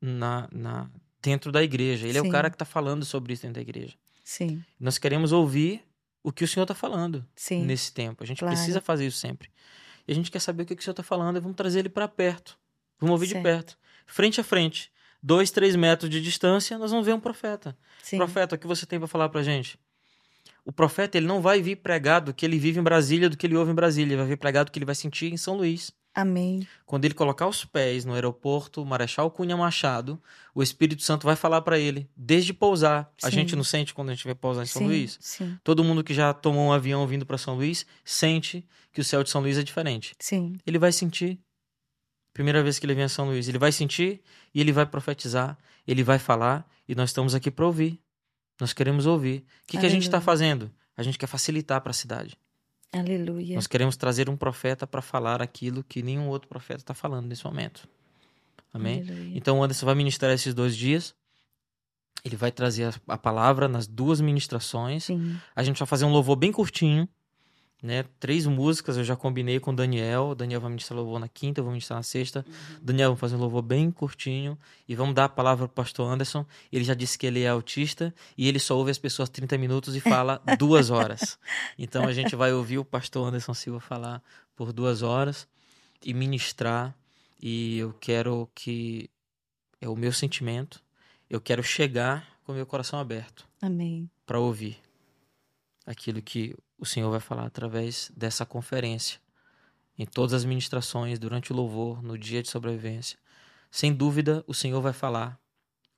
na, na, dentro da igreja. Ele é Sim. o cara que está falando sobre isso dentro da igreja. Sim. Nós queremos ouvir o que o Senhor está falando Sim. nesse tempo. A gente Claro. precisa fazer isso sempre. E a gente quer saber o que, que o Senhor está falando e vamos trazer ele para perto. Vamos ouvir Certo. de perto. Frente a frente. Dois, três metros de distância, nós vamos ver um profeta. Sim. Profeta, o que você tem para falar pra gente? O profeta, ele não vai vir pregar do que ele vive em Brasília, do que ele ouve em Brasília. Ele vai vir pregar do que ele vai sentir em São Luís. Amém. Quando ele colocar os pés no aeroporto Marechal Cunha Machado, o Espírito Santo vai falar pra ele, desde pousar. A Sim. gente não sente quando a gente vai pousar em São sim. Luís? Sim. Todo mundo que já tomou um avião vindo pra São Luís sente que o céu de São Luís é diferente. Sim. Ele vai sentir. Primeira vez que ele vem a São Luís, ele vai sentir e ele vai profetizar, ele vai falar e nós estamos aqui para ouvir. Nós queremos ouvir. O que, que a gente está fazendo? A gente quer facilitar para a cidade. Aleluia. Nós queremos trazer um profeta para falar aquilo que nenhum outro profeta está falando nesse momento. Amém? Aleluia. Então o Anderson vai ministrar esses dois dias. Ele vai trazer a, a palavra nas duas ministrações. Sim. A gente vai fazer um louvor bem curtinho, né? Três músicas, eu já combinei com o Daniel. O Daniel vai ministrar louvor na quinta, eu vou ministrar na sexta. Daniel vai fazer um louvor bem curtinho e vamos dar a palavra pro pastor Anderson. Ele já disse que ele é autista e ele só ouve as pessoas 30 minutos e fala duas horas. Então a gente vai ouvir o pastor Anderson Silva falar por duas horas e ministrar. E eu quero que é o meu sentimento. Eu quero chegar com o meu coração aberto Amém. para ouvir aquilo que o Senhor vai falar através dessa conferência, em todas as ministrações, durante o louvor, no dia de sobrevivência. Sem dúvida, o Senhor vai falar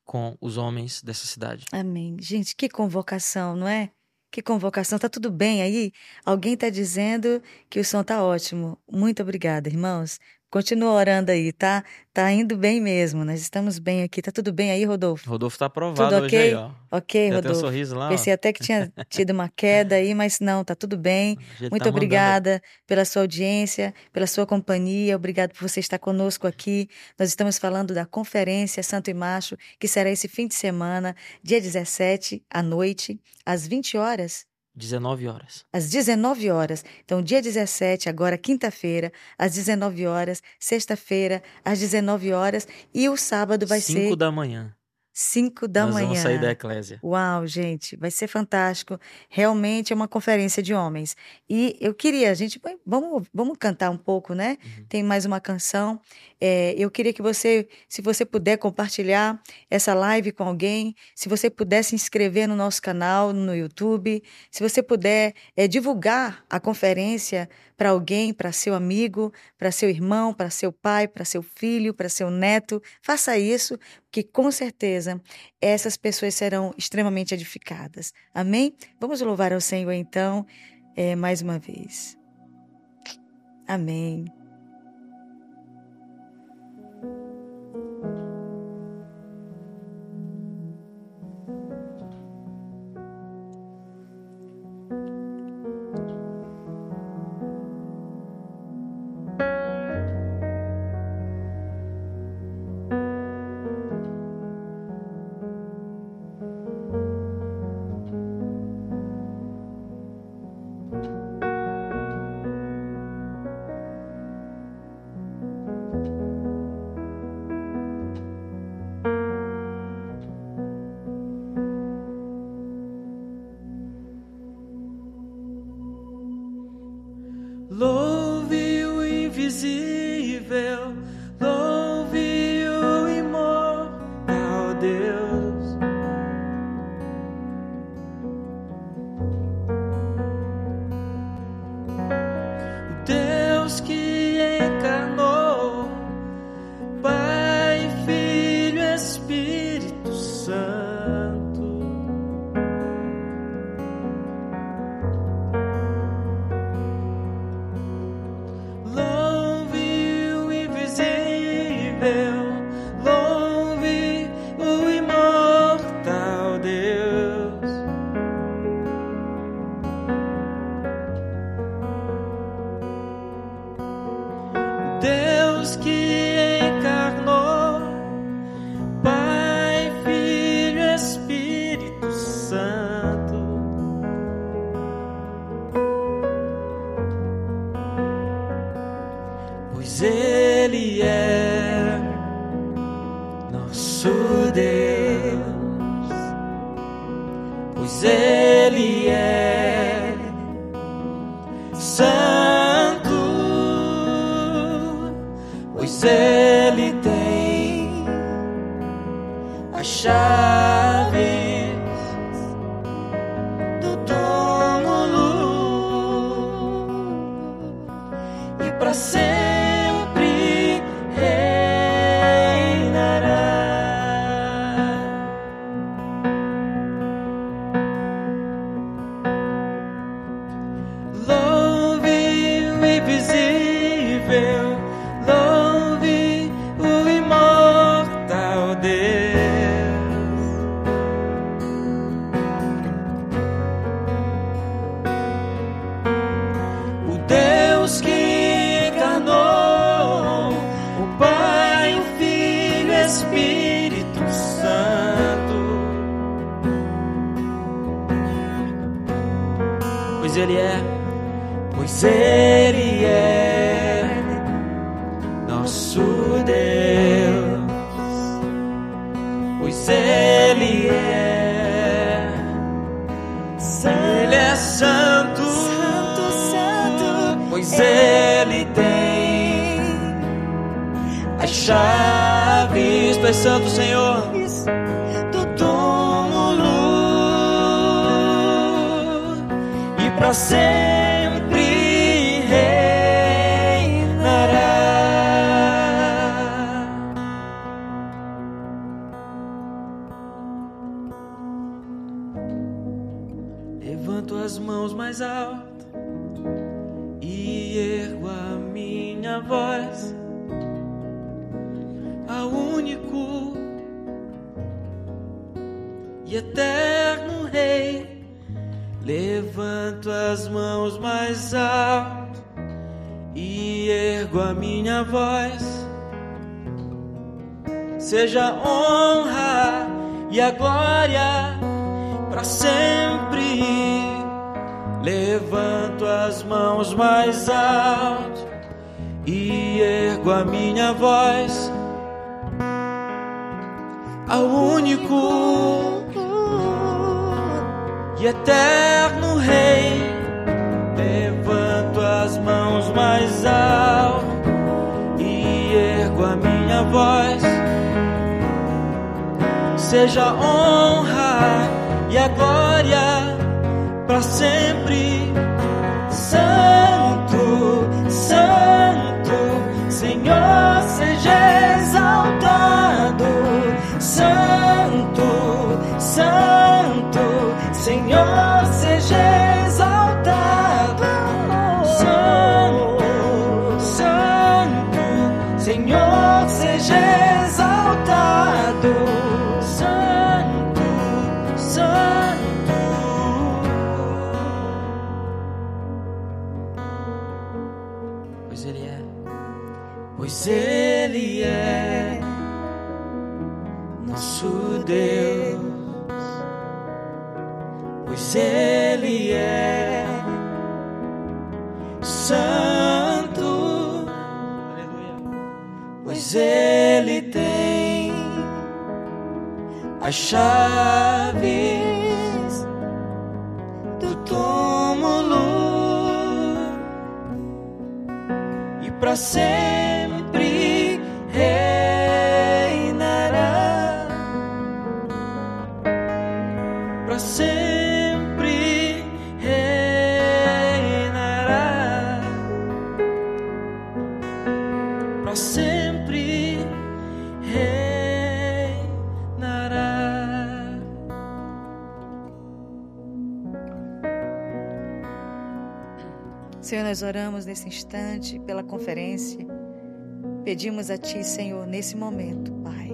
com os homens dessa cidade. Amém. Gente, que convocação, não é? Que convocação. Tá tudo bem aí? Alguém tá dizendo que o som tá ótimo. Muito obrigada, irmãos. Continua orando aí, tá? Tá indo bem mesmo. Nós estamos bem aqui. Tá tudo bem aí, Rodolfo? Rodolfo tá aprovado Tudo hoje ok? aí, ó. Ok, Já tem um Rodolfo. sorriso lá, ó. Pensei até que tinha tido uma queda aí, mas não, tá tudo bem. Muito tá mandando- obrigada pela sua audiência, pela sua companhia. Obrigado por você estar conosco aqui. Nós estamos falando da conferência Santo e Macho, que será esse fim de semana, dia 17, à noite, às 20 horas. 19 horas. Às 19 horas. Então, dia 17, agora quinta-feira, às 19 horas, sexta-feira, às 19 horas, e o sábado vai Cinco ser da manhã. 5 da Nós manhã. vamos sair da eclésia. Uau, gente, vai ser fantástico. Realmente é uma conferência de homens. E eu queria, a gente, vamos, vamos cantar um pouco, né? Uhum. Tem mais uma canção. É, eu queria que você, se você puder compartilhar essa live com alguém, se você puder se inscrever no nosso canal no YouTube, se você puder é, divulgar a conferência para alguém, para seu amigo, para seu irmão, para seu pai, para seu filho, para seu neto, faça isso, que com certeza essas pessoas serão extremamente edificadas. Amém? Vamos louvar ao Senhor então, é, mais uma vez. Amém. Ele tem. As chaves, tu és santo, Senhor, do túmulo. E para sempre Levanto as mãos mais alto e ergo a minha voz. Seja honra e a glória para sempre levanto as mãos mais alto e ergo a minha voz ao único eterno Rei. Levanto as mãos mais alto e ergo a minha voz. Seja a honra e a glória para sempre. Santo, Santo, Senhor, seja exaltado. Santo, Santo, Senhor, seja Ele é santo, pois Ele tem as chaves do túmulo. E para sempre Senhor, nós oramos nesse instante pela conferência. Pedimos a Ti, Senhor, nesse momento, Pai,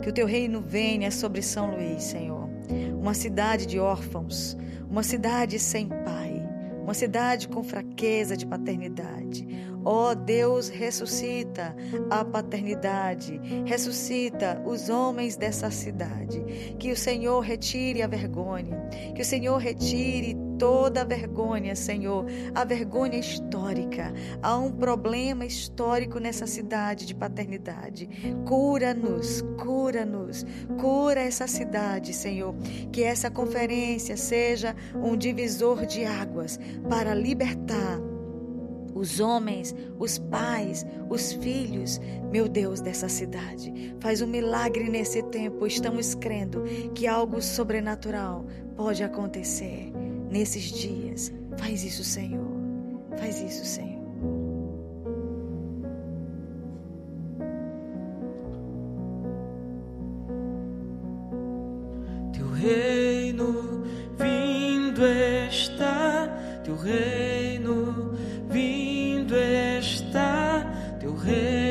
que o Teu reino venha sobre São Luís, Senhor. Uma cidade de órfãos, uma cidade sem pai, uma cidade com fraqueza de paternidade. Ó oh, Deus, ressuscita a paternidade, ressuscita os homens dessa cidade. Que o Senhor retire a vergonha, que o Senhor retire toda a vergonha, Senhor, a vergonha histórica. Há um problema histórico nessa cidade de paternidade. Cura-nos, cura-nos, cura essa cidade, Senhor. Que essa conferência seja um divisor de águas para libertar os homens, os pais, os filhos, meu Deus, dessa cidade. Faz um milagre nesse tempo. Estamos crendo que algo sobrenatural pode acontecer nesses dias. Faz isso, Senhor. Faz isso, Senhor. Teu reino vindo está, teu reino vindo está, teu reino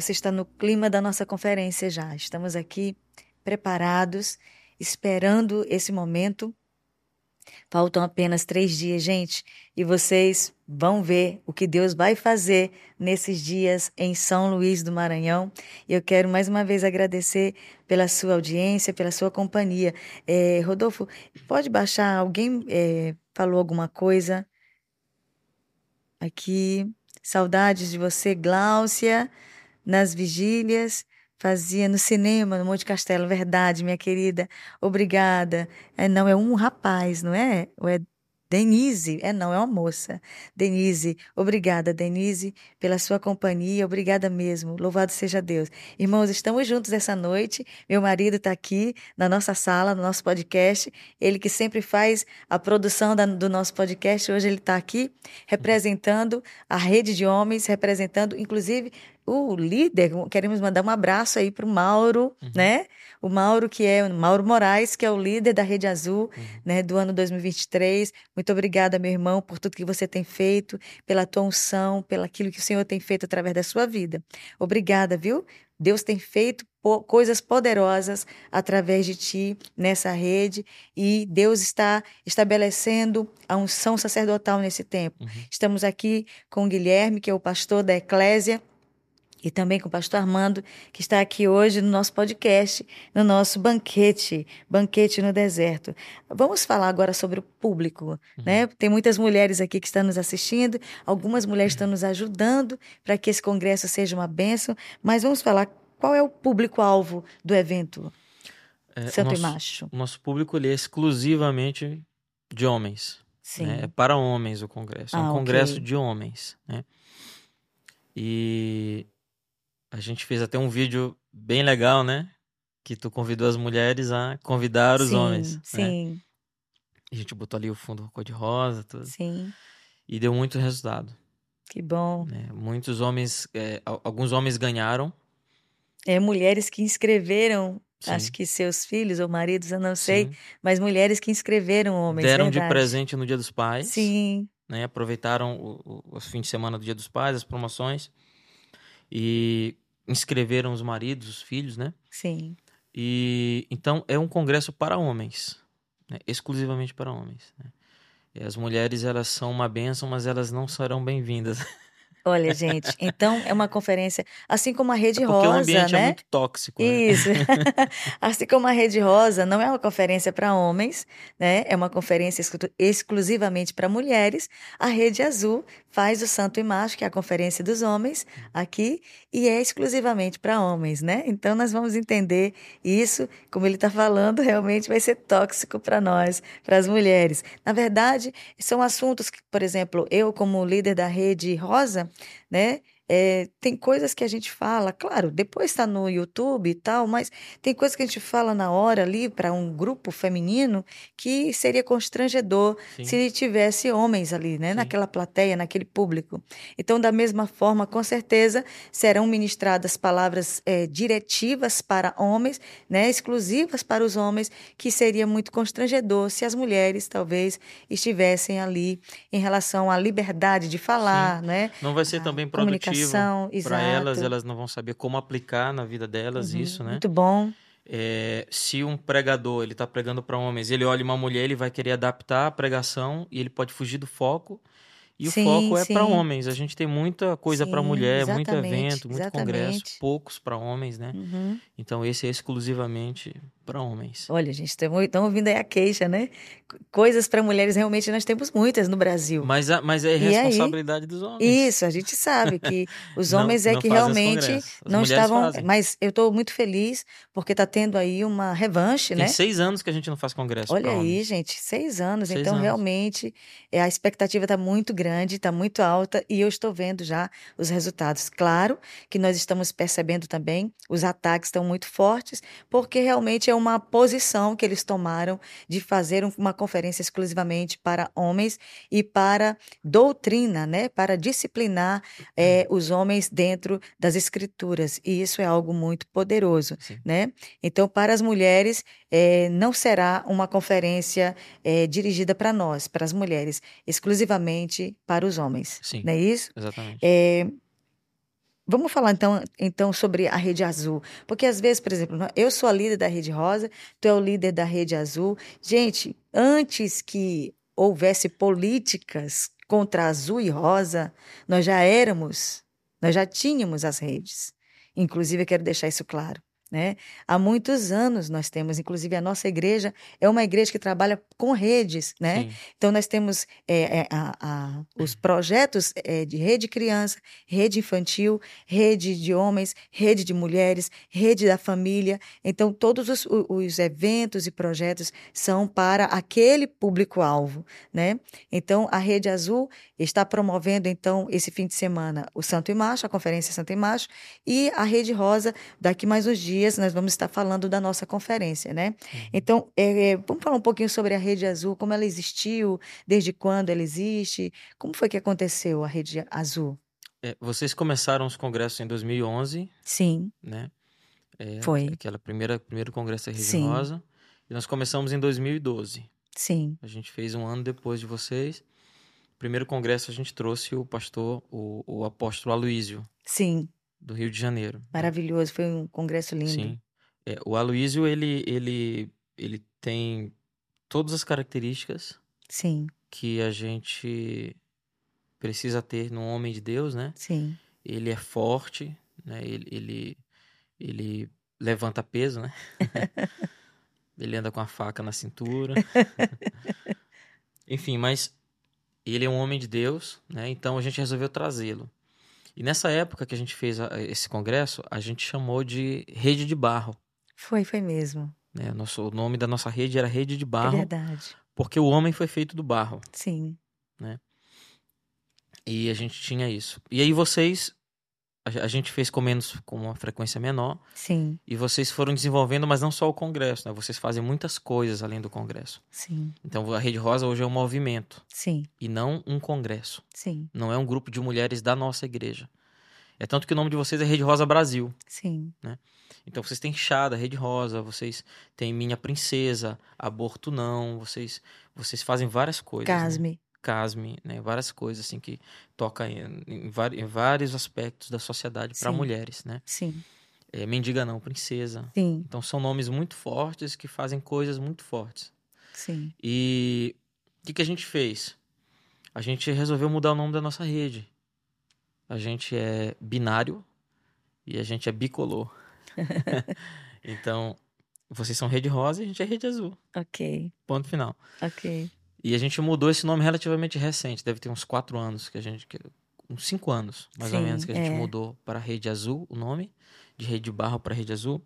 Você está no clima da nossa conferência já. Estamos aqui preparados, esperando esse momento. Faltam apenas três dias, gente, e vocês vão ver o que Deus vai fazer nesses dias em São Luís do Maranhão. E eu quero mais uma vez agradecer pela sua audiência, pela sua companhia. É, Rodolfo, pode baixar? Alguém é, falou alguma coisa? Aqui, saudades de você, Gláucia, nas vigílias. Fazia no cinema, no Monte Castelo, verdade, minha querida. Obrigada. É, não, é um rapaz, não é? Ou é Denise, é não, é uma moça. Denise, obrigada, Denise, pela sua companhia, obrigada mesmo. Louvado seja Deus. Irmãos, estamos juntos essa noite. Meu marido está aqui na nossa sala, no nosso podcast. Ele que sempre faz a produção da, do nosso podcast, hoje ele está aqui representando a rede de homens, representando, inclusive, o líder, queremos mandar um abraço aí para o Mauro, uhum. né? O Mauro, que é o Mauro Moraes, que é o líder da Rede Azul, uhum. né, do ano 2023. Muito obrigada, meu irmão, por tudo que você tem feito, pela tua unção, pelo aquilo que o Senhor tem feito através da sua vida. Obrigada, viu? Deus tem feito coisas poderosas através de ti nessa rede e Deus está estabelecendo a unção sacerdotal nesse tempo. Uhum. Estamos aqui com o Guilherme, que é o pastor da Eclésia, e também com o pastor Armando, que está aqui hoje no nosso podcast, no nosso banquete, banquete no deserto. Vamos falar agora sobre o público, uhum. né? Tem muitas mulheres aqui que estão nos assistindo, algumas mulheres estão nos ajudando para que esse congresso seja uma bênção, mas vamos falar qual é o público-alvo do evento é, Santo nosso, e Macho. O nosso público ele é exclusivamente de homens. Sim. Né? É para homens o congresso. é um ah, congresso okay. de homens, né? E a gente fez até um vídeo bem legal, né? Que tu convidou as mulheres a convidar os sim, homens. Né? Sim. Né? A gente botou ali o fundo cor-de-rosa, tudo. Sim. E deu muito resultado. Que bom. Né? Muitos homens, é, alguns homens ganharam. É, mulheres que inscreveram, Sim. acho que seus filhos ou maridos, eu não sei, Sim. mas mulheres que inscreveram homens. Deram verdade. de presente no Dia dos Pais. Sim. Né? Aproveitaram os fins de semana do Dia dos Pais, as promoções. E inscreveram os maridos, os filhos, né? Sim. E então é um congresso para homens, né? exclusivamente para homens. Né? E as mulheres elas são uma bênção, mas elas não serão bem-vindas. Olha, gente, então é uma conferência, assim como a Rede é Rosa, o ambiente é né? é muito tóxico. Né? Isso. assim como a Rede Rosa não é uma conferência para homens, né? É uma conferência exclusivamente para mulheres. A Rede Azul faz o Santo e Macho, que é a conferência dos homens aqui, e é exclusivamente para homens, né? Então nós vamos entender isso, como ele está falando, realmente vai ser tóxico para nós, para as mulheres. Na verdade, são assuntos que, por exemplo, eu como líder da Rede Rosa, né? É, tem coisas que a gente fala, claro, depois está no YouTube e tal, mas tem coisas que a gente fala na hora ali para um grupo feminino que seria constrangedor Sim. se tivesse homens ali, né, Sim. naquela plateia, naquele público. Então, da mesma forma, com certeza serão ministradas palavras é, diretivas para homens, né, exclusivas para os homens, que seria muito constrangedor se as mulheres talvez estivessem ali em relação à liberdade de falar, Sim. né? Não vai ser também produtivo para elas, elas não vão saber como aplicar na vida delas uhum, isso, né? Muito bom. É, se um pregador ele está pregando para homens, ele olha uma mulher, ele vai querer adaptar a pregação e ele pode fugir do foco e sim, o foco é para homens. A gente tem muita coisa para mulher, muito evento, muito exatamente. congresso, poucos para homens, né? Uhum. Então esse é exclusivamente para homens. Olha, gente, estão ouvindo aí a queixa, né? Coisas para mulheres realmente nós temos muitas no Brasil. Mas, mas é responsabilidade aí, dos homens. Isso, a gente sabe que os homens não, é que realmente não estavam. Fazem. Mas eu estou muito feliz porque está tendo aí uma revanche, Tem né? Tem seis anos que a gente não faz congresso. Olha aí, homens. gente, seis anos. Seis então anos. realmente é, a expectativa está muito grande, está muito alta e eu estou vendo já os resultados. Claro que nós estamos percebendo também os ataques estão muito fortes porque realmente é uma posição que eles tomaram de fazer uma conferência exclusivamente para homens e para doutrina, né, para disciplinar é, os homens dentro das escrituras. E isso é algo muito poderoso, Sim. né? Então, para as mulheres, é, não será uma conferência é, dirigida para nós, para as mulheres, exclusivamente para os homens. Sim, não é isso? Exatamente. É, Vamos falar então, então sobre a rede azul. Porque às vezes, por exemplo, eu sou a líder da rede rosa, tu é o líder da rede azul. Gente, antes que houvesse políticas contra azul e rosa, nós já éramos, nós já tínhamos as redes. Inclusive, eu quero deixar isso claro. Né? Há muitos anos nós temos, inclusive a nossa igreja é uma igreja que trabalha com redes, né? Sim. Então nós temos é, é, a, a, os projetos é, de rede criança, rede infantil, rede de homens, rede de mulheres, rede da família. Então todos os, os eventos e projetos são para aquele público-alvo, né? Então a Rede Azul está promovendo então esse fim de semana o Santo e Macho, a conferência Santo e Macho, e a Rede Rosa daqui mais uns dias dias nós vamos estar falando da nossa conferência, né? Uhum. Então, é, é, vamos falar um pouquinho sobre a Rede Azul, como ela existiu, desde quando ela existe, como foi que aconteceu a Rede Azul? É, vocês começaram os congressos em 2011. Sim. Né? É, foi. Aquela primeira primeiro congresso da Rede Sim. Rosa. E nós começamos em 2012. Sim. A gente fez um ano depois de vocês. Primeiro congresso a gente trouxe o pastor, o, o apóstolo Aloísio. Sim do Rio de Janeiro. Maravilhoso, foi um congresso lindo. Sim. É, o Aloísio, ele, ele, ele tem todas as características Sim. que a gente precisa ter num homem de Deus, né? Sim. Ele é forte, né? Ele, ele, ele levanta peso, né? ele anda com a faca na cintura. Enfim, mas ele é um homem de Deus, né? Então a gente resolveu trazê-lo. E nessa época que a gente fez a, esse congresso, a gente chamou de Rede de Barro. Foi, foi mesmo. Né? Nosso, o nome da nossa rede era Rede de Barro. É verdade. Porque o homem foi feito do barro. Sim. Né? E a gente tinha isso. E aí vocês a, gente fez com menos com uma frequência menor. Sim. E vocês foram desenvolvendo, mas não só o congresso, né? Vocês fazem muitas coisas além do congresso. Sim. Então a Rede Rosa hoje é um movimento. Sim. E não um congresso. Sim. Não é um grupo de mulheres da nossa igreja. É tanto que o nome de vocês é Rede Rosa Brasil. Sim. Né? Então vocês têm Chá da Rede Rosa, vocês têm Minha Princesa, Aborto Não, vocês vocês fazem várias coisas. Casme. Né? Casme, né? Várias coisas assim que toca em, em, em vários aspectos da sociedade para mulheres, né? Sim. É, Mendiga não, Princesa. Sim. Então são nomes muito fortes que fazem coisas muito fortes. Sim. E o que, que a gente fez? A gente resolveu mudar o nome da nossa rede. A gente é binário e a gente é bicolor. então, vocês são rede rosa e a gente é rede azul. Ok. Ponto final. Ok. E a gente mudou esse nome relativamente recente, deve ter uns quatro anos que a gente. Uns cinco anos, mais Sim, ou menos, que a gente é. mudou para Rede Azul o nome, de Rede de Barro para Rede Azul.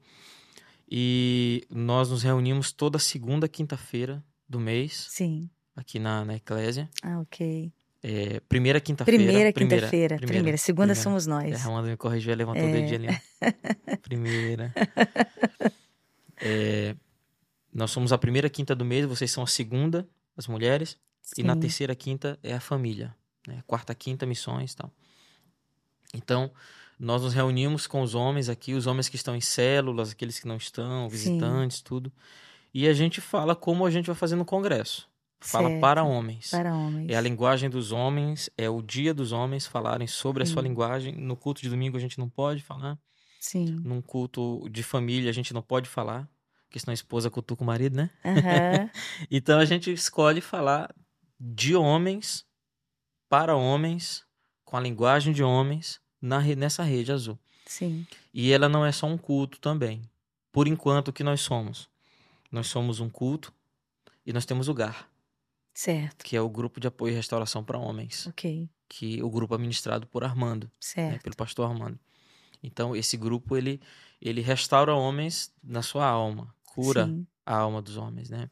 E nós nos reunimos toda segunda quinta-feira do mês. Sim. Aqui na, na Eclésia. Ah, ok. É, primeira quinta-feira. Primeira quinta-feira. Primeira, primeira. Segunda primeira. somos nós. É, a Amanda me corrigiu, levantou é. o dedinho ali. primeira. É, nós somos a primeira quinta do mês, vocês são a segunda, as mulheres. Sim. E na terceira quinta é a família. Né? Quarta quinta, missões e tal. Então, nós nos reunimos com os homens aqui, os homens que estão em células, aqueles que não estão, visitantes, Sim. tudo. E a gente fala como a gente vai fazer no congresso. Fala certo. para homens. Para homens. É a linguagem dos homens, é o dia dos homens falarem sobre Sim. a sua linguagem. No culto de domingo a gente não pode falar. Sim. Num culto de família a gente não pode falar, porque senão a esposa cutuca o marido, né? Uhum. então a gente escolhe falar de homens para homens, com a linguagem de homens, na, nessa rede azul. Sim. E ela não é só um culto também. Por enquanto, o que nós somos? Nós somos um culto e nós temos o GAR. Certo. Que é o Grupo de Apoio e Restauração para Homens. Ok. Que o grupo é administrado por Armando. Certo. Né, pelo pastor Armando. Então, esse grupo, ele, ele restaura homens na sua alma. Cura Sim. a alma dos homens, né?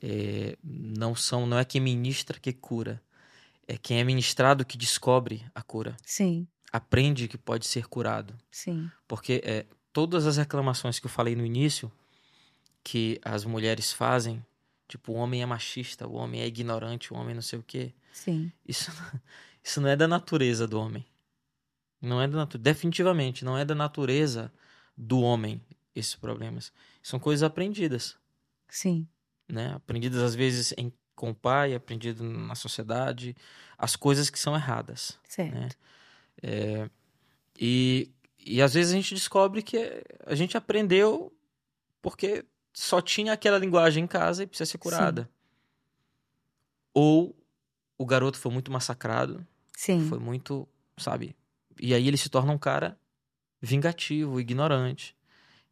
É, não são não é quem ministra que cura é quem é ministrado que descobre a cura. Sim. Aprende que pode ser curado. Sim. Porque é, todas as reclamações que eu falei no início que as mulheres fazem tipo o homem é machista o homem é ignorante o homem não sei o quê sim. isso isso não é da natureza do homem. Não é da natureza definitivamente não é da natureza do homem esses problemas são coisas aprendidas sim né? Aprendidas às vezes em, com o pai, aprendido na sociedade, as coisas que são erradas. Certo. Né? É, e, e às vezes a gente descobre que a gente aprendeu porque só tinha aquela linguagem em casa e precisa ser curada. Sim. Ou o garoto foi muito massacrado, Sim. foi muito, sabe? E aí ele se torna um cara vingativo, ignorante.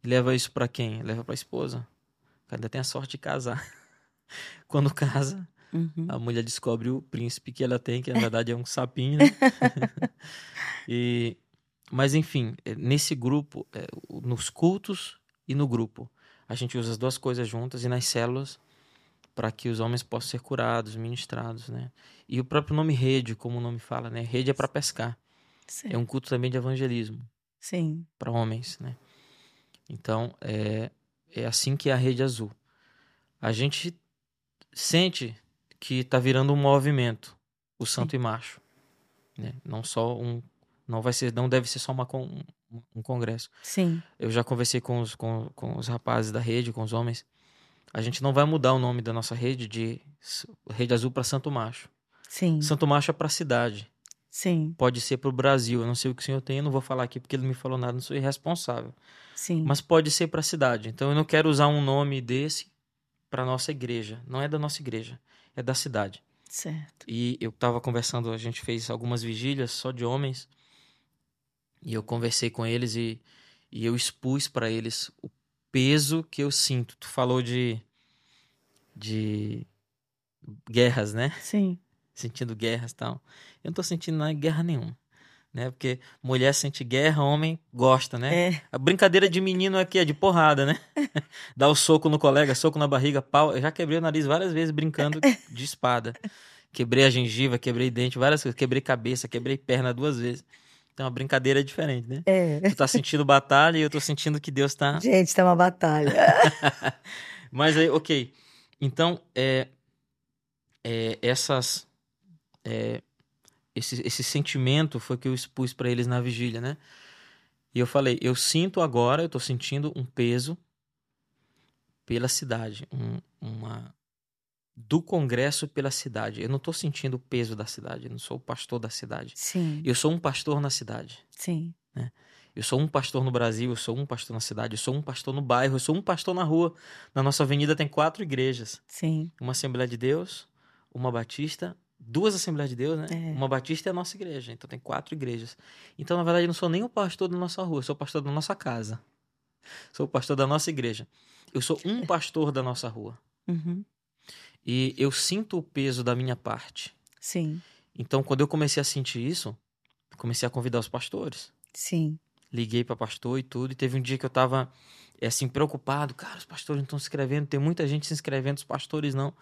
E leva isso para quem? Leva para a esposa. O cara ainda tem a sorte de casar. Quando casa, uhum. a mulher descobre o príncipe que ela tem, que na verdade é um sapinho. Né? e, mas enfim, é, nesse grupo, é, nos cultos e no grupo, a gente usa as duas coisas juntas e nas células para que os homens possam ser curados, ministrados, né? E o próprio nome rede, como o nome fala, né? Rede é para pescar. Sim. É um culto também de evangelismo. Sim. Para homens, né? Então, é, é assim que é a rede azul. A gente sente que está virando um movimento, o santo Sim. e macho, né? Não só um, não vai ser, não deve ser só uma um, um congresso. Sim. Eu já conversei com os, com, com os rapazes da rede, com os homens. A gente não vai mudar o nome da nossa rede de Rede Azul para Santo Macho. Sim. Santo Macho é para a cidade. Sim. Pode ser para o Brasil. Eu não sei o que o senhor tem, eu não vou falar aqui porque ele não me falou nada, não sou irresponsável. Sim. Mas pode ser para a cidade. Então eu não quero usar um nome desse para nossa igreja. Não é da nossa igreja, é da cidade. Certo. E eu estava conversando, a gente fez algumas vigílias só de homens. E eu conversei com eles e, e eu expus para eles o peso que eu sinto. Tu falou de de guerras, né? Sim. Sentindo guerras e tal. Eu não tô sentindo guerra nenhuma. Né? Porque mulher sente guerra, homem gosta, né? É. A brincadeira de menino aqui é de porrada, né? Dá o soco no colega, soco na barriga, pau. Eu já quebrei o nariz várias vezes brincando de espada. Quebrei a gengiva, quebrei dente, várias coisas. Quebrei cabeça, quebrei perna duas vezes. Então a brincadeira é diferente, né? É. Tu tá sentindo batalha e eu tô sentindo que Deus tá. Gente, tá uma batalha. Mas aí, ok. Então, é, é essas, é, esse, esse sentimento foi que eu expus para eles na vigília, né? E eu falei, eu sinto agora, eu estou sentindo um peso pela cidade, um, uma do congresso pela cidade. Eu não estou sentindo o peso da cidade, eu não sou o pastor da cidade. Sim. Eu sou um pastor na cidade. Sim. Né? Eu sou um pastor no Brasil, eu sou um pastor na cidade, eu sou um pastor no bairro, eu sou um pastor na rua. Na nossa avenida tem quatro igrejas. Sim. Uma Assembleia de Deus, uma Batista, duas Assembleias de Deus, né? É. Uma Batista é a nossa igreja. Então tem quatro igrejas. Então, na verdade, eu não sou nem o pastor da nossa rua, eu sou o pastor da nossa casa. Sou o pastor da nossa igreja. Eu sou um pastor da nossa rua. Uhum. E eu sinto o peso da minha parte. Sim. Então, quando eu comecei a sentir isso, comecei a convidar os pastores. Sim liguei para pastor e tudo. E teve um dia que eu tava é, assim preocupado, cara, os pastores não estão se inscrevendo, tem muita gente se inscrevendo, os pastores não.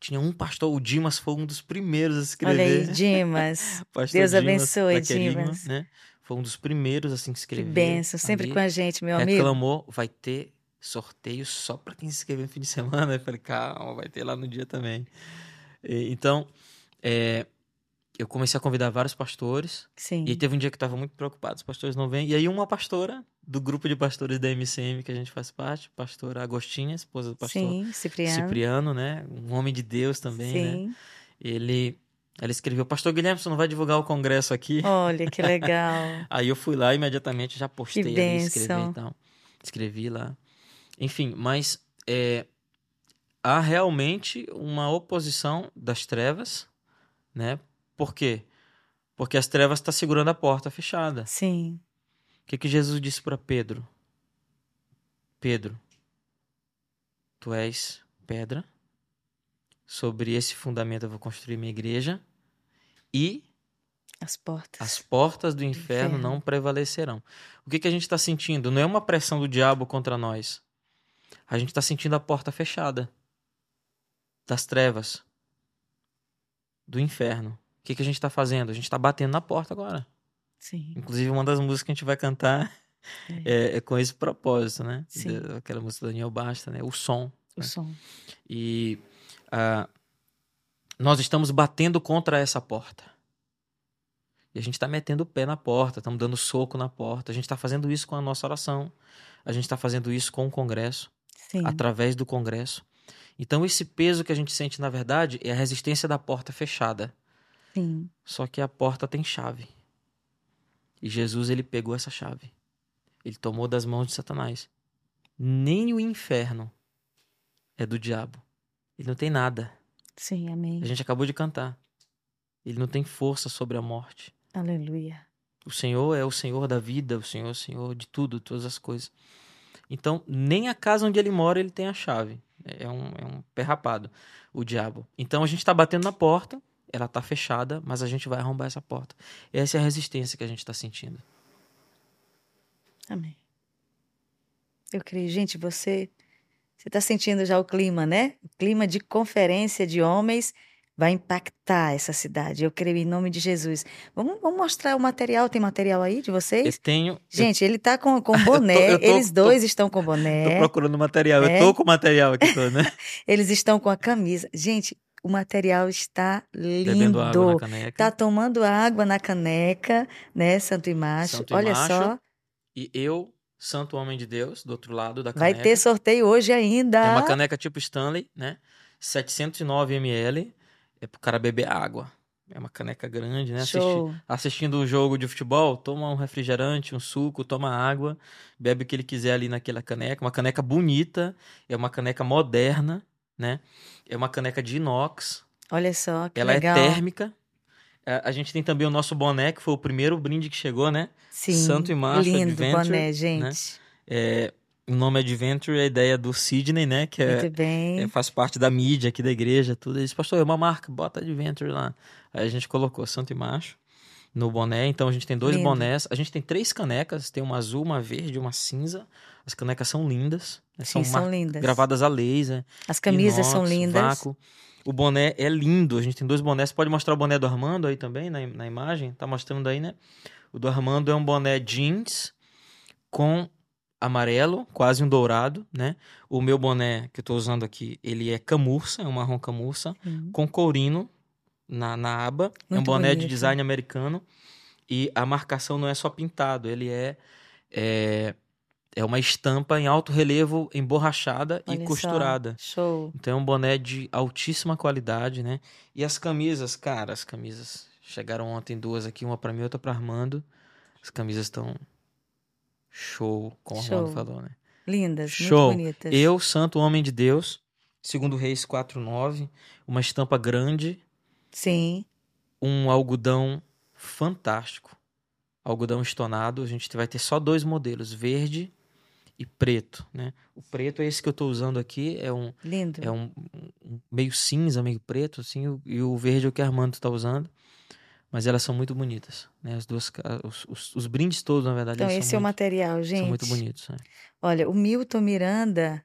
Tinha um pastor, o Dimas foi um dos primeiros a se inscrever. Olha aí, Dimas. Deus Dimas, abençoe, Dimas. Né? Foi um dos primeiros assim, a se inscrever. Que benção, sempre ali. com a gente, meu amigo. Reclamou, vai ter sorteio só para quem se inscrever no fim de semana. Eu falei, calma, vai ter lá no dia também. E, então, é, eu comecei a convidar vários pastores. Sim. E teve um dia que eu estava muito preocupado, os pastores não vêm. E aí uma pastora do grupo de pastores da MCM que a gente faz parte, pastora Agostinha, esposa do pastor Sim, Cipriano. Cipriano, né? Um homem de Deus também, né? Sim. né? Ele ela escreveu, Pastor Guilherme, você não vai divulgar o congresso aqui? Olha, que legal. aí eu fui lá imediatamente já postei que ali, escrevi e tal. Escrevi lá. Enfim, mas é, há realmente uma oposição das trevas, né? Por quê? Porque as trevas estão tá segurando a porta fechada. Sim. O que, que Jesus disse para Pedro? Pedro, tu és pedra, sobre esse fundamento eu vou construir minha igreja e as portas, as portas do inferno, inferno. não prevalecerão. O que, que a gente está sentindo? Não é uma pressão do diabo contra nós. A gente está sentindo a porta fechada das trevas, do inferno que, que a gente está fazendo? A gente está batendo na porta agora. Sim. Inclusive, uma das músicas que a gente vai cantar é, é, é com esse propósito, né? Sim. Aquela música do Daniel Basta, né? O som. O né? som. E uh, nós estamos batendo contra essa porta. E a gente está metendo o pé na porta, estamos dando soco na porta. A gente está fazendo isso com a nossa oração. A gente está fazendo isso com o Congresso, Sim. através do Congresso. Então, esse peso que a gente sente, na verdade, é a resistência da porta fechada. Sim. Só que a porta tem chave. E Jesus ele pegou essa chave. Ele tomou das mãos de Satanás. Nem o inferno é do diabo. Ele não tem nada. Sim, amém. A gente acabou de cantar. Ele não tem força sobre a morte. Aleluia. O Senhor é o Senhor da vida, o Senhor é o Senhor de tudo, todas as coisas. Então, nem a casa onde ele mora ele tem a chave. É um, é um pé rapado, o diabo. Então, a gente está batendo na porta, ela está fechada, mas a gente vai arrombar essa porta. Essa é a resistência que a gente está sentindo. Amém. Eu creio. Gente, você você está sentindo já o clima, né? O clima de conferência de homens vai impactar essa cidade. Eu creio em nome de Jesus. Vamos, vamos mostrar o material. Tem material aí de vocês? Eu tenho. Gente, eu... ele está com, com boné. eu tô, eu tô, Eles dois tô, estão com boné. Estou procurando material. É. Eu estou com o material aqui todo, né? Eles estão com a camisa. Gente, o material está lindo. Bebendo água na caneca. Tá tomando água na caneca, né, Santo e Macho. Santo Olha só. E eu Santo Homem de Deus, do outro lado da caneca. Vai ter sorteio hoje ainda. É uma caneca tipo Stanley, né? 709 ml. É pro cara beber água. É uma caneca grande, né? Assisti, assistindo um jogo de futebol, toma um refrigerante, um suco, toma água, bebe o que ele quiser ali naquela caneca. Uma caneca bonita, é uma caneca moderna, né? É uma caneca de inox. Olha só, que Ela é legal. é térmica, a gente tem também o nosso boné, que foi o primeiro brinde que chegou, né? Sim. Santo e Macho lindo Adventure. boné, né? gente. Né? É, o nome Adventure é a ideia do Sidney, né? Que é, Muito bem. É, faz parte da mídia aqui da igreja, tudo. Ele disse, pastor, é uma marca, bota Adventure lá. Aí a gente colocou Santo e Macho no boné. Então a gente tem dois Lindo. bonés. A gente tem três canecas, tem uma azul, uma verde e uma cinza. As canecas são lindas. Né? Sim, são, lindas. gravadas a laser. As camisas inox, são lindas. Vácuo. O boné é lindo. A gente tem dois bonés. Você pode mostrar o boné do Armando aí também, na, na imagem. Tá mostrando aí, né? O do Armando é um boné jeans com amarelo, quase um dourado, né? O meu boné que eu tô usando aqui, ele é camurça, é um marrom camurça, Uhum. com courino na, na aba. é um Muito boné de bonito. design americano. E a marcação não é só pintado, ele é, é, é uma estampa em alto relevo, emborrachada Olha e só, costurada. Show. Então é um boné de altíssima qualidade, né? E as camisas, cara, as camisas chegaram ontem duas aqui, uma pra mim, outra pra Armando. As camisas estão show, como o Armando Show. falou, né? Lindas, Show. muito bonitas. Eu, santo homem de Deus, segundo Reis 4:9, uma estampa grande, Sim. um algodão fantástico. Algodão estonado, a gente vai ter só dois modelos, verde e preto, né? O preto é esse que eu tô usando aqui, é um Lindo. é um, um meio cinza, meio preto, assim, o- e o verde é o que a Armando tá usando. Mas elas são muito bonitas, né? As duas, os, os, os brindes todos, na verdade, Então, esse são, é o muito, material, gente. são muito bonitos. né? Olha, o Milton Miranda,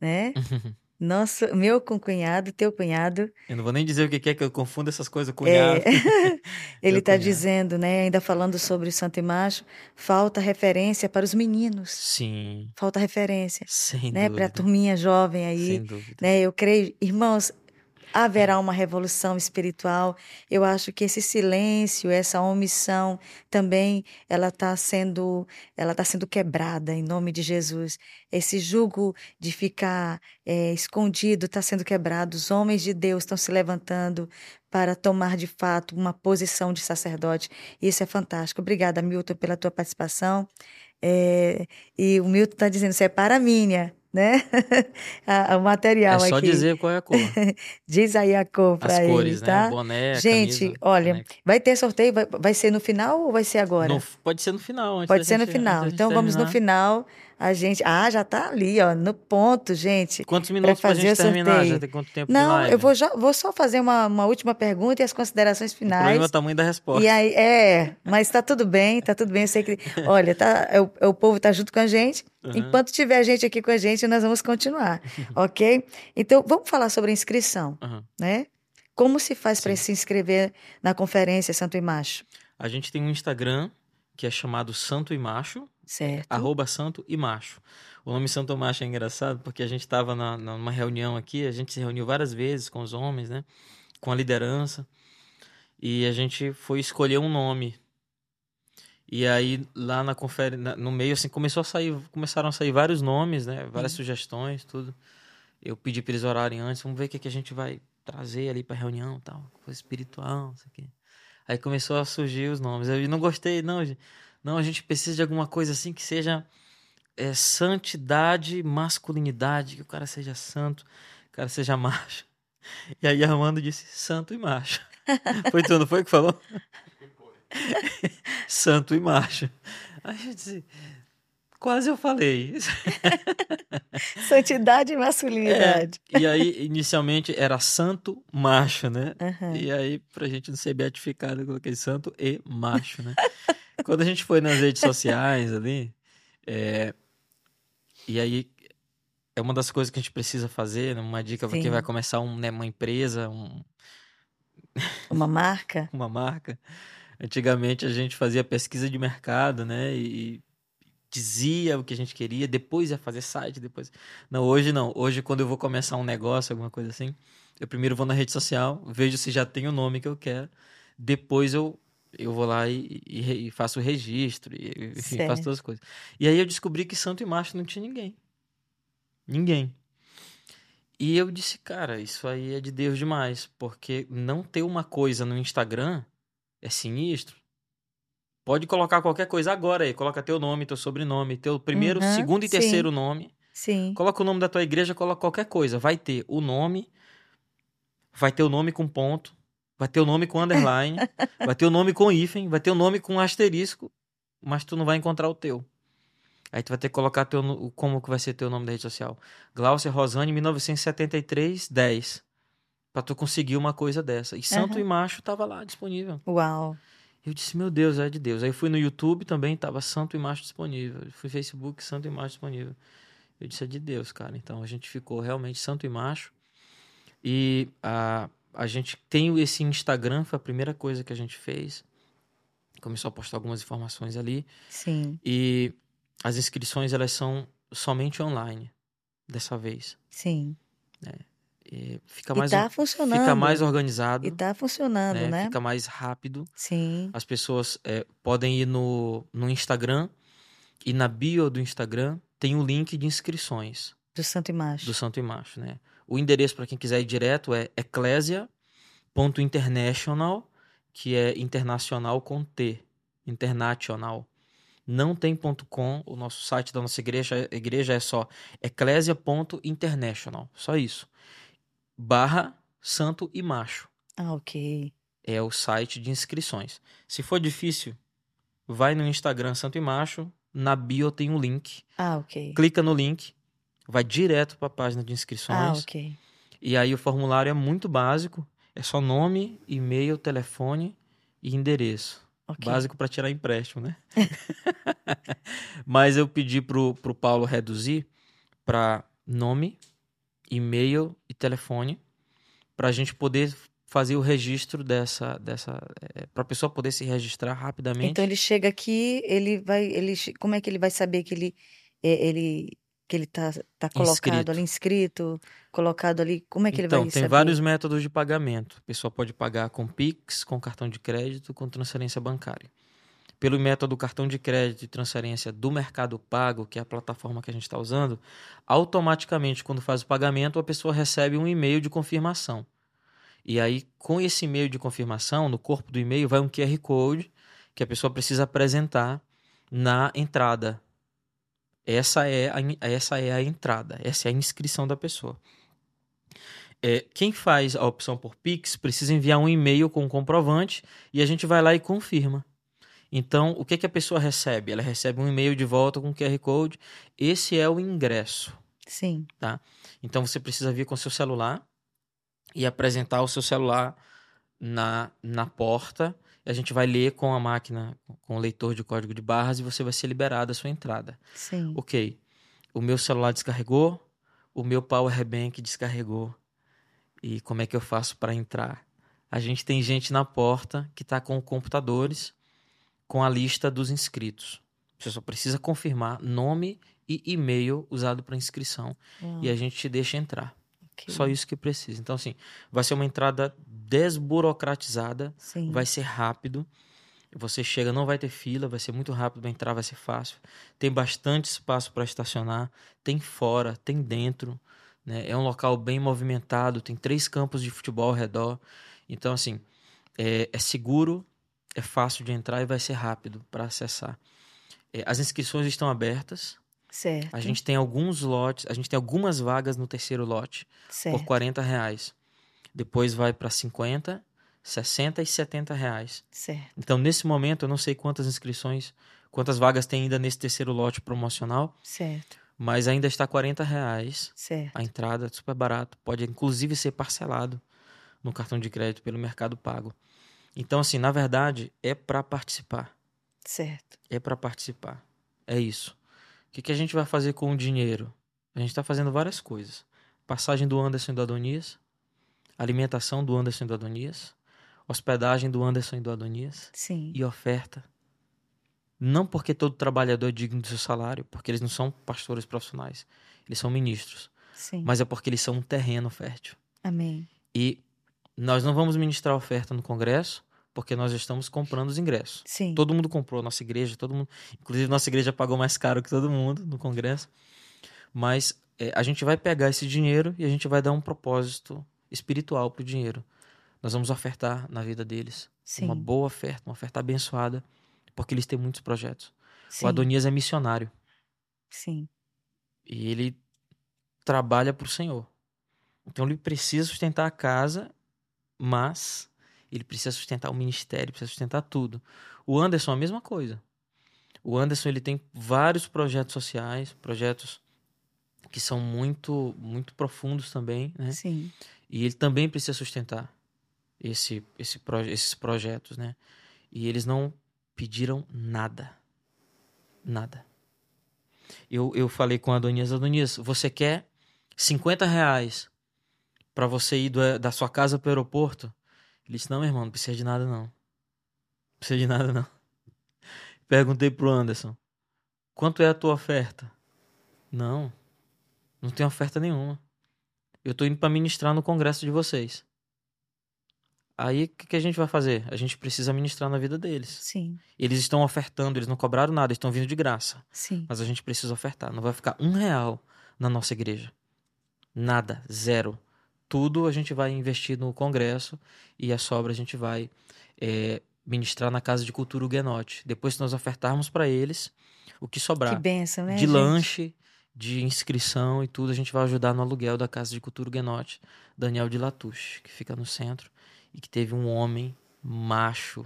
né? Nosso, meu concunhado, teu cunhado, Eu não vou nem dizer o que é que eu confundo essas coisas com é, cunhado. ele Meu está cunhado. dizendo, né? Ainda falando sobre o Santo e Macho, falta referência para os meninos. Sim, Falta referência, sem né? Para a turminha jovem aí. Sem dúvida. né? Eu creio, irmãos, haverá uma revolução espiritual. Eu acho que esse silêncio, essa omissão também, ela está sendo, ela tá sendo quebrada em nome de Jesus. Esse jugo de ficar eh, escondido está sendo quebrado. Os homens de Deus estão se levantando para tomar de fato uma posição de sacerdote. Isso é fantástico. Obrigada, Milton, pela tua participação. Eh, e o Milton está dizendo, separa a minha, né? O material É só aqui. dizer qual é a cor. Diz aí a cor para As ele, cores, tá? né? Boné, Gente, camisa, olha, caneca. vai ter sorteio, vai, vai ser no final ou vai ser agora? No- pode ser no final. antes Pode ser no final. Então vamos no final. A gente. Ah, já tá ali, ó, no ponto, gente. Quantos minutos pra, fazer gente o terminar? Já tem quanto tempo Não, eu vou, já, vou só fazer uma, uma última pergunta e as considerações O problema é finais. o tamanho da resposta. E aí, é, mas tá tudo bem, tá tudo bem. Eu sei que, olha, tá, é o, é o povo tá junto com a gente. Uhum. Enquanto tiver gente aqui com a gente, nós vamos continuar, ok? Então, vamos falar sobre a inscrição, Aham. né? Como se faz para se inscrever na conferência Santo e Macho? A gente tem um Instagram que é chamado Santo e Macho, Certo? arroba Santo e Macho. O nome Santo Macho é engraçado porque a gente estava na, numa reunião aqui, a gente se reuniu várias vezes com os homens, né? Com a liderança. E a gente foi escolher um nome. E aí, lá na conferência, no meio, assim, começou a sair, começaram a sair vários nomes, né? Várias Uhum. sugestões, tudo. Eu pedi para eles orarem antes, vamos ver o que, que a gente vai trazer ali para reunião, tal, coisa espiritual, não sei o quê. Aí começou a surgir os nomes. Eu não gostei, não, gente. Não, a gente precisa de alguma coisa assim que seja é, santidade, masculinidade, que o cara seja santo, que o cara seja macho. E aí Armando disse santo e macho. Foi tu, não foi que falou? santo e macho. Aí eu disse, Quase eu falei. Santidade e masculinidade. É, e aí, inicialmente, era santo macho, né? Uhum. E aí, pra gente não ser beatificado, eu coloquei santo e macho, né? Quando a gente foi nas redes sociais ali, é, e aí é uma das coisas que a gente precisa fazer, né? uma dica para quem vai começar um, né, uma empresa, um- Uma marca. uma marca. Antigamente a gente fazia pesquisa de mercado, né? E dizia o que a gente queria, depois ia fazer site, depois. Não, hoje não. Hoje, quando eu vou começar um negócio, alguma coisa assim, eu primeiro vou na rede social, vejo se já tem o nome que eu quero, depois eu, eu vou lá e, e e faço o registro, e, enfim, faço todas as coisas. E aí eu descobri que santo e macho não tinha ninguém. Ninguém. E eu disse, cara, isso aí é de Deus demais, porque não ter uma coisa no Instagram é sinistro. Pode colocar qualquer coisa agora aí, coloca teu nome, teu sobrenome, teu primeiro, Uhum, segundo e sim. terceiro nome. Sim. Coloca o nome da tua igreja, coloca qualquer coisa. Vai ter o nome, vai ter o nome com ponto, vai ter o nome com underline, vai ter o nome com hífen, vai ter o nome com asterisco, mas tu não vai encontrar o teu. Aí tu vai ter que colocar teu, no- como que vai ser teu nome da rede social. Glaucia Rosane, 1973, 10. Pra tu conseguir uma coisa dessa. E Santo Aham. e Macho tava lá disponível. Uau. Eu disse, meu Deus, é de Deus. Aí fui no YouTube também, tava Santo e Macho disponível. Fui Facebook, Santo e Macho disponível. Eu disse, é de Deus, cara. Então a gente ficou realmente Santo e Macho. E a, a gente tem esse Instagram, foi a primeira coisa que a gente fez. Começou a postar algumas informações ali. Sim. E as inscrições, elas são somente online, dessa vez. Sim. E fica E mais, tá funcionando. fica mais organizado, E tá funcionando, né? né? Fica mais rápido. Sim. As pessoas é, podem ir no, no Instagram e na bio do Instagram tem o link de inscrições Do Santo e Macho. do Santo e Macho, né? O endereço para quem quiser ir direto é eclésia.international, que é internacional com T, internacional. Não tem ponto .com, o nosso site da nossa igreja, igreja é só eclésia.international, só isso. Barra Santo e Macho Ah, ok. é o site de inscrições. Se for difícil, vai no Instagram Santo e Macho, na bio tem um link, Ah, ok. clica no link, vai direto para a página de Ah, inscrições. ok. E aí o formulário é muito básico, é só nome, e-mail, telefone e endereço. ok. Básico para tirar empréstimo, né? Mas eu pedi pro, pro Paulo reduzir para nome, e-mail e telefone para a gente poder fazer o registro dessa dessa para a pessoa poder se registrar rapidamente. Então ele chega aqui, ele vai, ele, como é que ele vai saber que ele, é, ele, que ele tá, tá colocado Inscrito. ali inscrito, colocado ali? Como é que ele então, vai tem saber? vários métodos de pagamento. A pessoa pode pagar com Pix, com cartão de crédito, com transferência bancária. Pelo método cartão de crédito e transferência do Mercado Pago, que é a plataforma que a gente está usando, automaticamente, quando faz o pagamento, a pessoa recebe um e-mail de confirmação. E aí, com esse e-mail de confirmação, no corpo do e-mail vai um QR Code que a pessoa precisa apresentar na entrada. Essa é a, essa é a entrada, essa é a inscrição da pessoa. É, quem faz a opção por Pix precisa enviar um e-mail com o comprovante e a gente vai lá e confirma. Então, o que, que a pessoa recebe? Ela recebe um e-mail de volta com QR Code. Esse é o ingresso. Sim, Então, você precisa vir com seu celular e apresentar o seu celular na, na porta. A gente vai ler com a máquina, com o leitor de código de barras e você vai ser liberado a sua entrada. sim. Ok, o meu celular descarregou, o meu power bank descarregou. E como é que eu faço para entrar? A gente tem gente na porta que está com computadores com a lista dos inscritos. Você só precisa confirmar nome e e-mail usado para inscrição Uau, e a gente te deixa entrar. Ok. Só isso que precisa. Então, assim, vai ser uma entrada desburocratizada Sim. vai ser rápido. Você chega, não vai ter fila, vai ser muito rápido para entrar, vai ser fácil. Tem bastante espaço para estacionar, tem fora, tem dentro. Né? É um local bem movimentado, tem três campos de futebol ao redor. Então, assim, é, é seguro, é fácil de entrar e vai ser rápido para acessar. É, as inscrições estão abertas. Certo, A gente tem alguns lotes, a gente tem algumas vagas no terceiro lote certo. por 40 reais. Depois vai para 50, 60 e 70 reais. Certo. Então, nesse momento, eu não sei quantas inscrições, quantas vagas tem ainda nesse terceiro lote promocional, Certo. mas ainda está 40 reais Certo. a entrada, super barato. Pode inclusive ser parcelado no cartão de crédito pelo Mercado Pago. Então, assim, na verdade, é para participar. Certo. É para participar. É isso. O que, que a gente vai fazer com o dinheiro? A gente está fazendo várias coisas. Passagem do Anderson e do Adonias, alimentação do Anderson e do Adonias, hospedagem do Anderson e do Adonias Sim. e oferta. Não porque todo trabalhador é digno do seu salário, porque eles não são pastores profissionais, eles são ministros, Sim. mas é porque eles são um terreno fértil. Amém. E nós não vamos ministrar oferta no congresso, porque nós estamos comprando os ingressos. Sim. Todo mundo comprou, nossa igreja, todo mundo. Inclusive, nossa igreja pagou mais caro que todo mundo no congresso. Mas é, a gente vai pegar esse dinheiro e a gente vai dar um propósito espiritual pro dinheiro. Nós vamos ofertar na vida deles. Sim. Uma boa oferta, uma oferta abençoada, porque eles têm muitos projetos. Sim. O Adonias é missionário Sim. e ele trabalha para o Senhor. Então ele precisa sustentar a casa, mas ele precisa sustentar o ministério, precisa sustentar tudo. O Anderson a mesma coisa. O Anderson ele tem vários projetos sociais, projetos que são muito muito profundos também, né? Sim. E ele também precisa sustentar esse, esse proje- esses projetos, né? E eles não pediram nada. Nada. Eu, eu falei com a Adonias, Adonias, você quer 50 reais para você ir do- da sua casa pro aeroporto? Ele disse, não, meu irmão, não precisa de nada, não. Não precisa de nada, não. Perguntei pro Anderson, quanto é a tua oferta? Não, não tem oferta nenhuma. Eu tô indo para ministrar no congresso de vocês. Aí o que, que a gente vai fazer? A gente precisa ministrar na vida deles. Sim. Eles estão ofertando, eles não cobraram nada, eles estão vindo de graça. Sim. Mas a gente precisa ofertar. Não vai ficar um real na nossa igreja. Nada, zero. Tudo a gente vai investir no congresso e a sobra a gente vai eh, ministrar na Casa de Cultura Huguenote. Depois que nós ofertarmos para eles, o que sobrar Que bênção, né? de gente? lanche, de inscrição e tudo, a gente vai ajudar no aluguel da Casa de Cultura Huguenote, Daniel de Latouche, que fica no centro e que teve um homem macho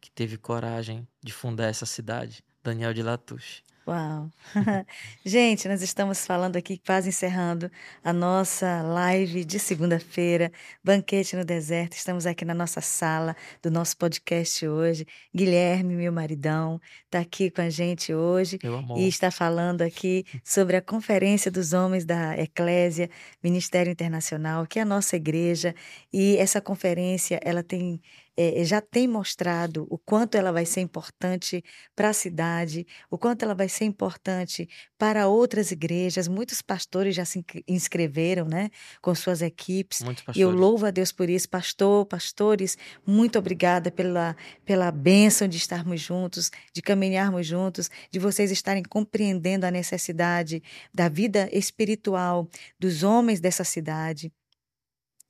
que teve coragem de fundar essa cidade, Daniel de Latouche. Uau! Gente, nós estamos falando aqui, quase encerrando a nossa live de segunda-feira, Banquete no Deserto. Estamos aqui na nossa sala do nosso podcast hoje. Guilherme, meu maridão, está aqui com a gente hoje e está falando aqui sobre a Conferência dos Homens da Eclésia, Ministério Internacional, que é a nossa igreja. E essa conferência, ela tem eh, já tem mostrado o quanto ela vai ser importante para a cidade, o quanto ela vai ser importante para outras igrejas. Muitos pastores já se inscre- inscreveram, né, com suas equipes. E eu louvo a Deus por isso. Pastor, pastores, muito obrigada pela, pela bênção de estarmos juntos, de caminharmos juntos, de vocês estarem compreendendo a necessidade da vida espiritual dos homens dessa cidade.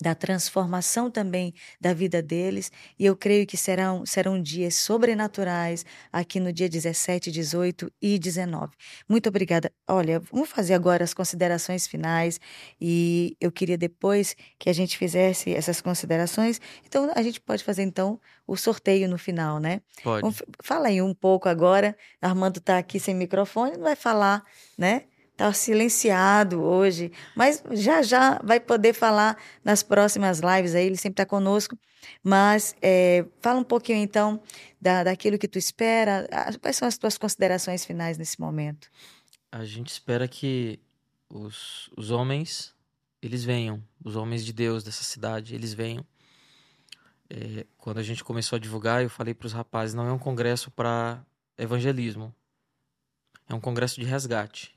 Da transformação também da vida deles, e eu creio que serão, serão dias sobrenaturais aqui no dia 17, 18 e 19. Muito obrigada. Olha, vamos fazer agora as considerações finais e eu queria depois que a gente fizesse essas considerações. Então a gente pode fazer então o sorteio no final, né? Pode. Vamos Fala aí um pouco agora. Armando está aqui sem microfone, não vai falar, né? Está silenciado hoje, mas já já vai poder falar nas próximas lives aí, ele sempre está conosco. Mas eh, fala um pouquinho então da, daquilo que tu espera. ah, Quais são as tuas considerações finais nesse momento? A gente espera que os, os homens, eles venham, os homens de Deus dessa cidade, eles venham. É, quando a gente começou a divulgar, eu falei para os rapazes, não é um congresso para evangelismo, é um congresso de resgate.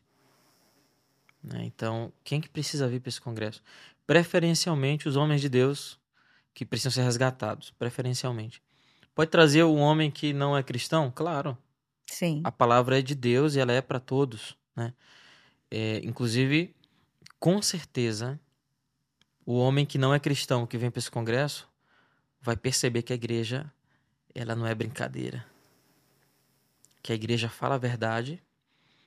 Né? Então, quem que precisa vir para esse congresso? Preferencialmente os homens de Deus que precisam ser resgatados, preferencialmente. Pode trazer um homem que não é cristão? Claro, Sim, a palavra é de Deus e ela é para todos, né? É, inclusive, com certeza, o homem que não é cristão que vem para esse congresso vai perceber que a igreja ela não é brincadeira, que a igreja fala a verdade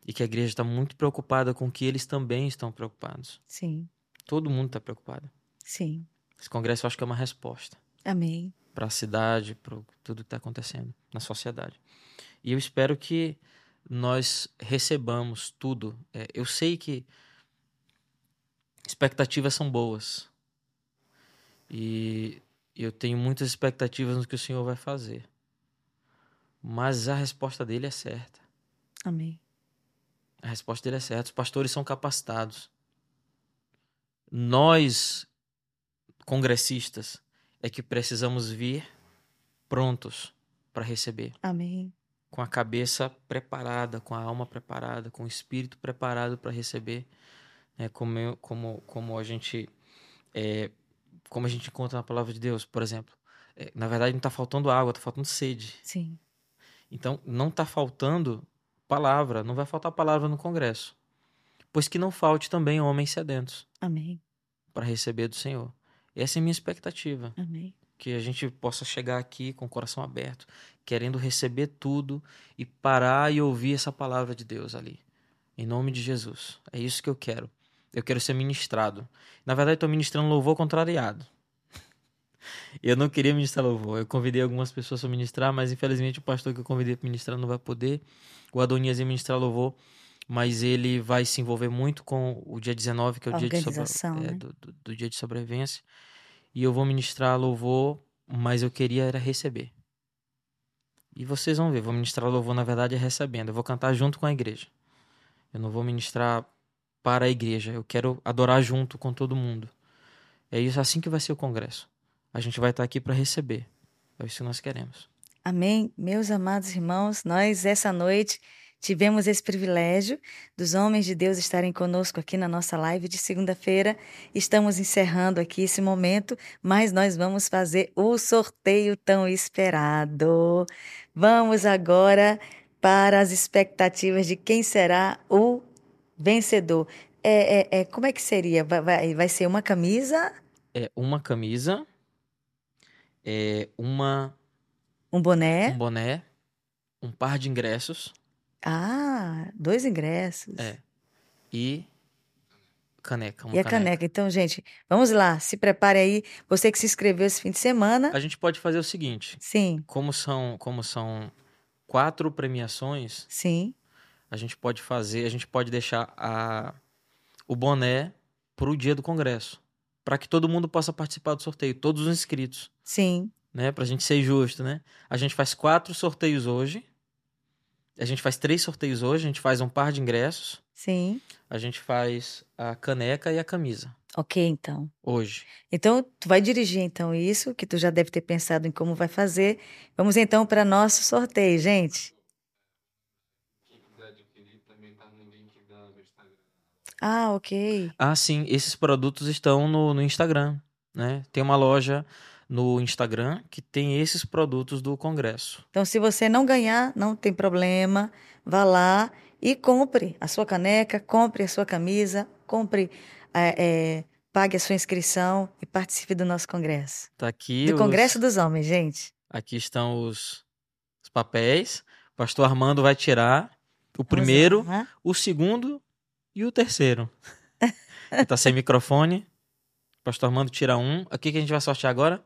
e que a igreja está muito preocupada com que eles também estão preocupados. sim, Todo mundo está preocupado. sim. Esse congresso eu acho que é uma resposta. Amém. para a cidade, para tudo que está acontecendo na sociedade. E eu espero que nós recebamos tudo. É, eu sei que expectativas são boas. E eu tenho muitas expectativas no que o Senhor vai fazer. Mas a resposta dele é certa. Amém. A resposta dele é certa. Os pastores são capacitados. Nós, congressistas, é que precisamos vir prontos para receber. Amém. Com a cabeça preparada, com a alma preparada, com o espírito preparado para receber. É, como, eu, como, como a gente é, como a gente encontra na palavra de Deus, por exemplo. É, na verdade, não está faltando água, está faltando sede. Sim. Então, não está faltando palavra, não vai faltar palavra no Congresso. Pois que não falte também homens sedentos. Amém. Para receber do Senhor. Essa é a minha expectativa. Amém. Que a gente possa chegar aqui com o coração aberto, querendo receber tudo e parar e ouvir essa palavra de Deus ali. Em nome de Jesus. É isso que eu quero. Eu quero ser ministrado. Na verdade, estou ministrando louvor contrariado. Eu não queria ministrar louvor. Eu convidei algumas pessoas para ministrar, mas infelizmente o pastor que eu convidei para ministrar não vai poder. O Adonias ia ministrar louvor, mas ele vai se envolver muito com o dia 19, que é o dia de, sobre... né? é, do, do, do dia de sobrevivência. E eu vou ministrar louvor, mas eu queria era receber. E vocês vão ver, vou ministrar louvor, na verdade, é recebendo. Eu vou cantar junto com a igreja. Eu não vou ministrar para a igreja. Eu quero adorar junto com todo mundo. É isso assim que vai ser o congresso. A gente vai estar aqui para receber. É isso que nós queremos. Amém. Meus amados irmãos, nós essa noite tivemos esse privilégio dos homens de Deus estarem conosco aqui na nossa live de segunda-feira. Estamos encerrando aqui esse momento, mas nós vamos fazer o sorteio tão esperado. Vamos agora para as expectativas de quem será o vencedor. É, é, é, como é que seria? Vai, vai, vai ser uma camisa? É uma camisa, é uma um boné, um boné, um par de ingressos. Ah, dois ingressos. É. E caneca. e a caneca. caneca. Então, gente, vamos lá. Se prepare aí. Você que se inscreveu esse fim de semana. A gente pode fazer o seguinte. Sim. Como são, como são quatro premiações. Sim a gente pode fazer, a gente pode deixar a, o boné para o dia do congresso, para que todo mundo possa participar do sorteio, todos os inscritos. Sim. Né, para a gente ser justo, né? A gente faz quatro sorteios hoje. A gente faz três sorteios hoje. A gente faz um par de ingressos. Sim. A gente faz a caneca e a camisa. Ok, então. Hoje. Então, tu vai dirigir então isso, que tu já deve ter pensado em como vai fazer. Vamos então para nosso sorteio, gente. Ah, ok. Ah, sim. Esses produtos estão no, no Instagram, né? Tem uma loja no Instagram que tem esses produtos do Congresso. Então, se você não ganhar, não tem problema. Vá lá e compre a sua caneca, compre a sua camisa, compre, é, é, pague a sua inscrição e participe do nosso congresso. Tá aqui. Do os... Congresso dos Homens, gente. Aqui estão os, os papéis. O pastor Armando vai tirar o primeiro, o segundo e o terceiro? que tá sem microfone. Pastor Armando tira um. Aqui que a gente vai sortear agora?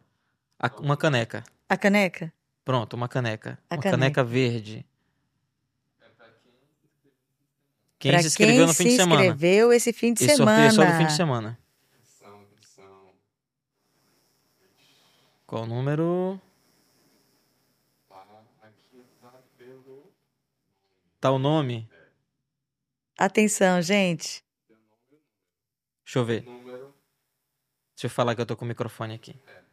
A, uma caneca. A caneca? Pronto, uma caneca. A uma caneca, caneca verde. Quem pra se inscreveu quem no fim de semana? Quem se inscreveu esse fim de esse semana. Esse sorteio é só no fim de semana. Qual o número? Tá o nome? Atenção, gente. Deixa eu ver. Deixa eu falar que eu tô com o microfone aqui. É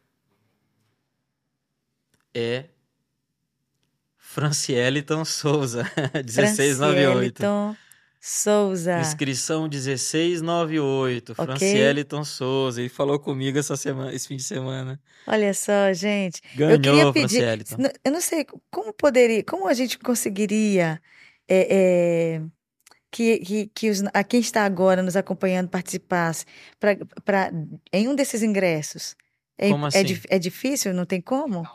Francieliton Souza, 1698. Francieliton Souza. Inscrição 1698. Okay. Francieliton Souza. Ele falou comigo essa semana, esse fim de semana. Olha só, gente. Ganhou, eu queria pedir, Francieliton. Eu não sei como poderia, como a gente conseguiria é, é, que, que, que os, a quem está agora nos acompanhando participasse pra, pra, em um desses ingressos? É, como é assim? é, é difícil? Não tem como?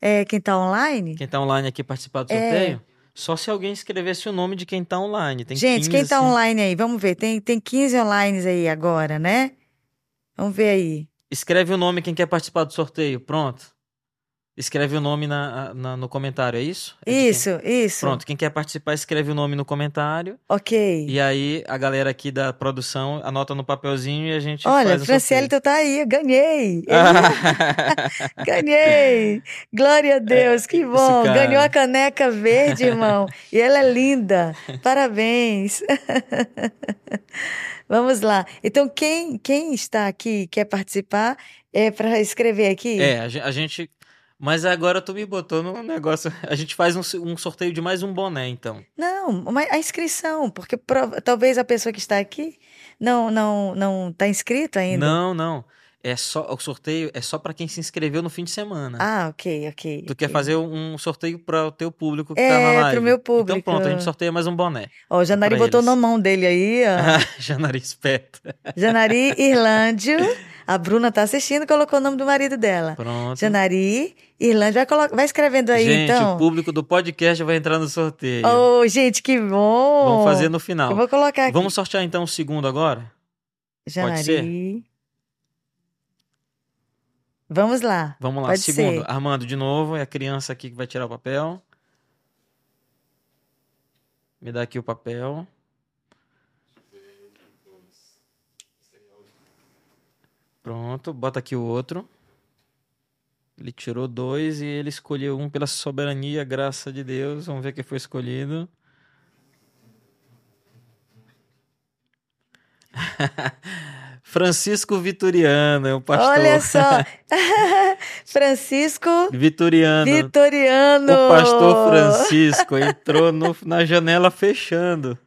É quem está online? Quem está online aqui participar do é. sorteio? É. Só se alguém escrevesse o nome de quem está online. Tem Gente, 15, quem está assim. online aí? Vamos ver. Tem, tem 15 online aí agora, né? Vamos ver aí. Escreve o nome quem quer participar do sorteio. Pronto. Escreve o nome na, na- no comentário, é isso? É Isso, isso. quem? Pronto, quem quer participar, escreve o nome no comentário. Ok. E aí a galera aqui da produção anota no papelzinho e a gente Olha, faz Franciele, tu tá aí, eu ganhei. Ganhei! Glória a Deus, que isso, bom! Ganhou a caneca verde, irmão. E ela é linda. Parabéns. Vamos lá. Então, quem, quem está aqui e quer participar é para escrever aqui? é, a gente. Mas agora tu me botou no negócio. A gente faz um, um sorteio de mais um boné, então. Não, mas a inscrição, porque talvez a pessoa que está aqui não não não está inscrito ainda. Não, não. É só o sorteio é só pra quem se inscreveu no fim de semana. Ah, ok, ok. Tu quer ok. fazer um sorteio para o teu público que É, tá na pro live. meu Então público. pronto, a gente sorteia mais um boné. Ó, o Janari botou eles. na mão dele aí, ó. Janari esperto. Janari Irlândio. A Bruna tá assistindo, colocou o nome do marido dela. Pronto. Janari Irlândio. Vai, vai escrevendo aí, gente, então. o público do podcast vai entrar no sorteio. Oh, gente, que bom! Vamos fazer no Eu final. vou colocar aqui. Vamos sortear então o segundo agora? Janari. ser? Vamos lá. Vamos lá, Pode segundo. ser. Armando, de novo, é a criança aqui que vai tirar o papel. Me dá aqui o papel. Pronto, bota aqui o outro. Ele tirou dois e ele escolheu um pela soberania, graça de Deus. Vamos ver quem foi escolhido. Francisco Vitoriano, é o pastor. Olha só. Francisco Vitoriano. Vitoriano. O pastor Francisco entrou no- na janela fechando.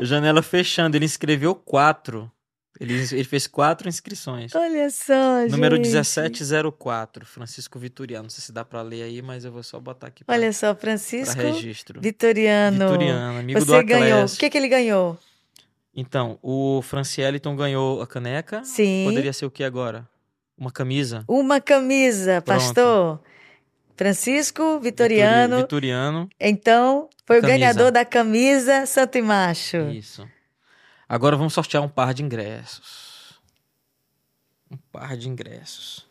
Janela fechando. Ele inscreveu quatro. Ele, ele fez quatro inscrições. Olha só, Número gente. 1704, Francisco Vitoriano. Não sei se dá pra ler aí, mas eu vou só botar aqui pra, Olha só, Francisco registro. Vitoriano. Vitoriano, amigo do Você ganhou. O que, que ele ganhou? Então, o Francieliton ganhou a caneca. Sim. Poderia ser o que agora? Uma camisa? Uma camisa, Pronto. pastor. Francisco Vitoriano. Vitori- Vitoriano. Então, foi o Camisa. ganhador da camisa Santo e Macho. Isso. Agora vamos sortear um par de ingressos. Um par de ingressos.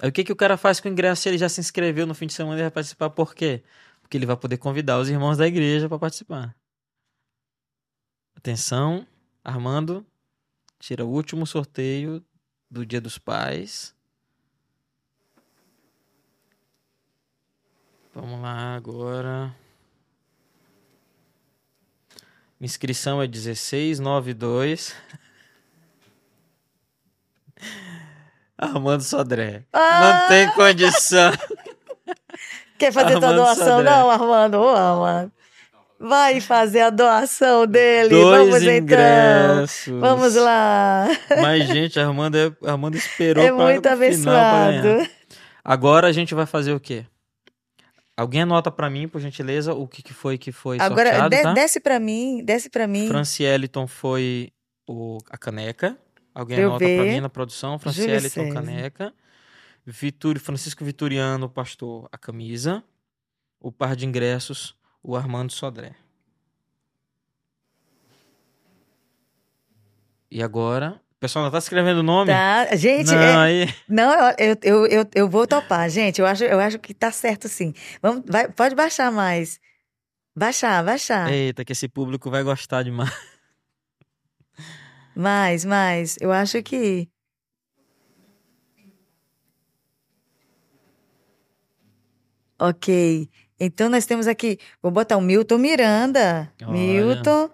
Aí o que, que o cara faz com o ingresso se ele já se inscreveu no fim de semana e vai participar? Por quê? Porque ele vai poder convidar os irmãos da igreja para participar. Atenção, Armando, tira o último sorteio do Dia dos Pais. Vamos lá agora. Inscrição é 1692. Armando Sodré. Ah! Não tem condição. Quer fazer tua Armando doação? Sodré. Não, Armando. Ô, Armando. Vai fazer a doação dele. Dois Vamos então. ingressos. Vamos lá. Mas, gente, Armando, é- Armando esperou É muito abençoado. Agora a gente vai fazer o quê? Alguém anota pra mim, por gentileza, o que, que foi que foi Agora, sorteado, de- tá? desce pra mim, desce pra mim. Francieliton foi o, a caneca. Alguém eu anota ver. mim na produção. Francieliton, caneca. Vitor, Francisco Vitoriano, pastor, a camisa. O par de ingressos, o Armando Sodré. E agora... O pessoal não tá escrevendo o nome? Tá, gente, Não, é- aí... não, eu, eu, eu, eu vou topar, gente. Eu acho, eu acho que tá certo, sim. Vamos, vai, pode baixar mais. Baixar, baixar. Eita, que esse público vai gostar demais. Mais, mais. Eu acho que. Ok. Então nós temos aqui. Vou botar o Milton Miranda. Olha. Milton.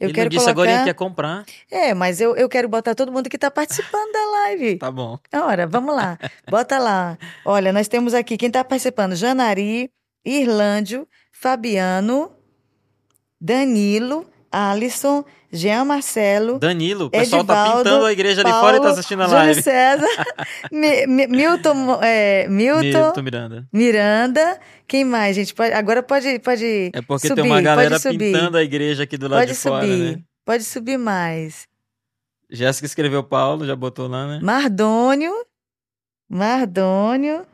Eu Ele quero não disse colocar. agora que quer comprar. É, mas eu, eu quero botar todo mundo que está participando da live. Tá bom. Ora, vamos lá. Bota lá. Olha, nós temos aqui quem está participando: Janari, Irlândio, Fabiano, Danilo, Alisson, Jean Marcelo, Danilo, o pessoal tá Edivaldo, pintando a igreja ali fora e tá Paulo, assistindo a Júlio live. César, Mi- Mi- Milton, é, Milton, Milton Miranda. Miranda. Quem mais, gente? Pode- agora pode, pode É porque subir, tem uma galera pintando a igreja aqui do lado Pode de fora, subir. né? Pode subir mais. Jéssica escreveu Paulo, já botou lá, né? Mardônio. Mardônio.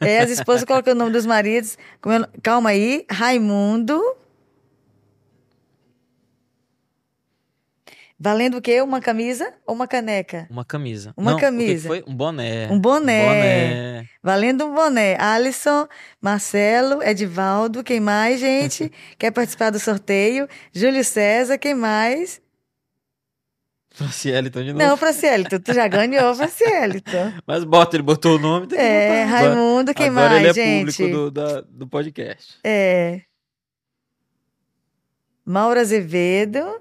É, as esposas colocam o nome dos maridos. É- Calma aí. Raimundo. Valendo o quê? Uma camisa ou uma caneca? Uma camisa. Uma Não, o que que camisa. foi? Um boné. Um boné. Boné. Valendo um boné. Alisson, Marcelo, Edivaldo, quem mais, gente? Quer participar do sorteio? Júlio César, quem mais? Franciele, então de novo. Não, Francielito, tu já ganhou, Francielito. Mas bota, ele botou o nome. Tem que É, botar. Raimundo, quem agora mais, ele é gente? público do, da- do podcast. É. Mauro Azevedo.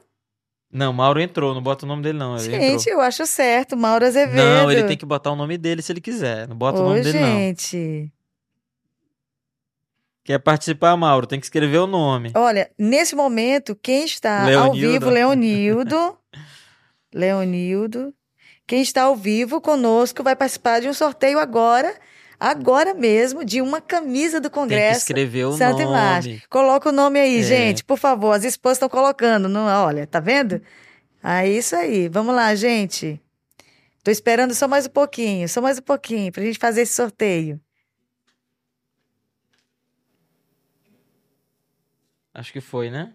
Não, Mauro entrou, não bota o nome dele não. Ele Gente, entrou. eu acho certo, Mauro Azevedo. Não, ele tem que botar o nome dele se ele quiser. Não bota o Ô, nome dele não. gente. Quer participar, Mauro? Tem que escrever o nome. Olha, nesse momento, quem está ao Leonildo. vivo, Leonildo. Leonildo. Quem está ao vivo conosco vai participar de um sorteio agora, agora mesmo, de uma camisa do Tem que Congresso. escrever o Santo nome. Imagem. Coloca o nome aí, É. gente, por favor. As esposas estão colocando. Não, olha, tá vendo? É isso aí. Vamos lá, gente. Tô esperando só mais um pouquinho, só mais um pouquinho, pra gente fazer esse sorteio. Acho que foi, né?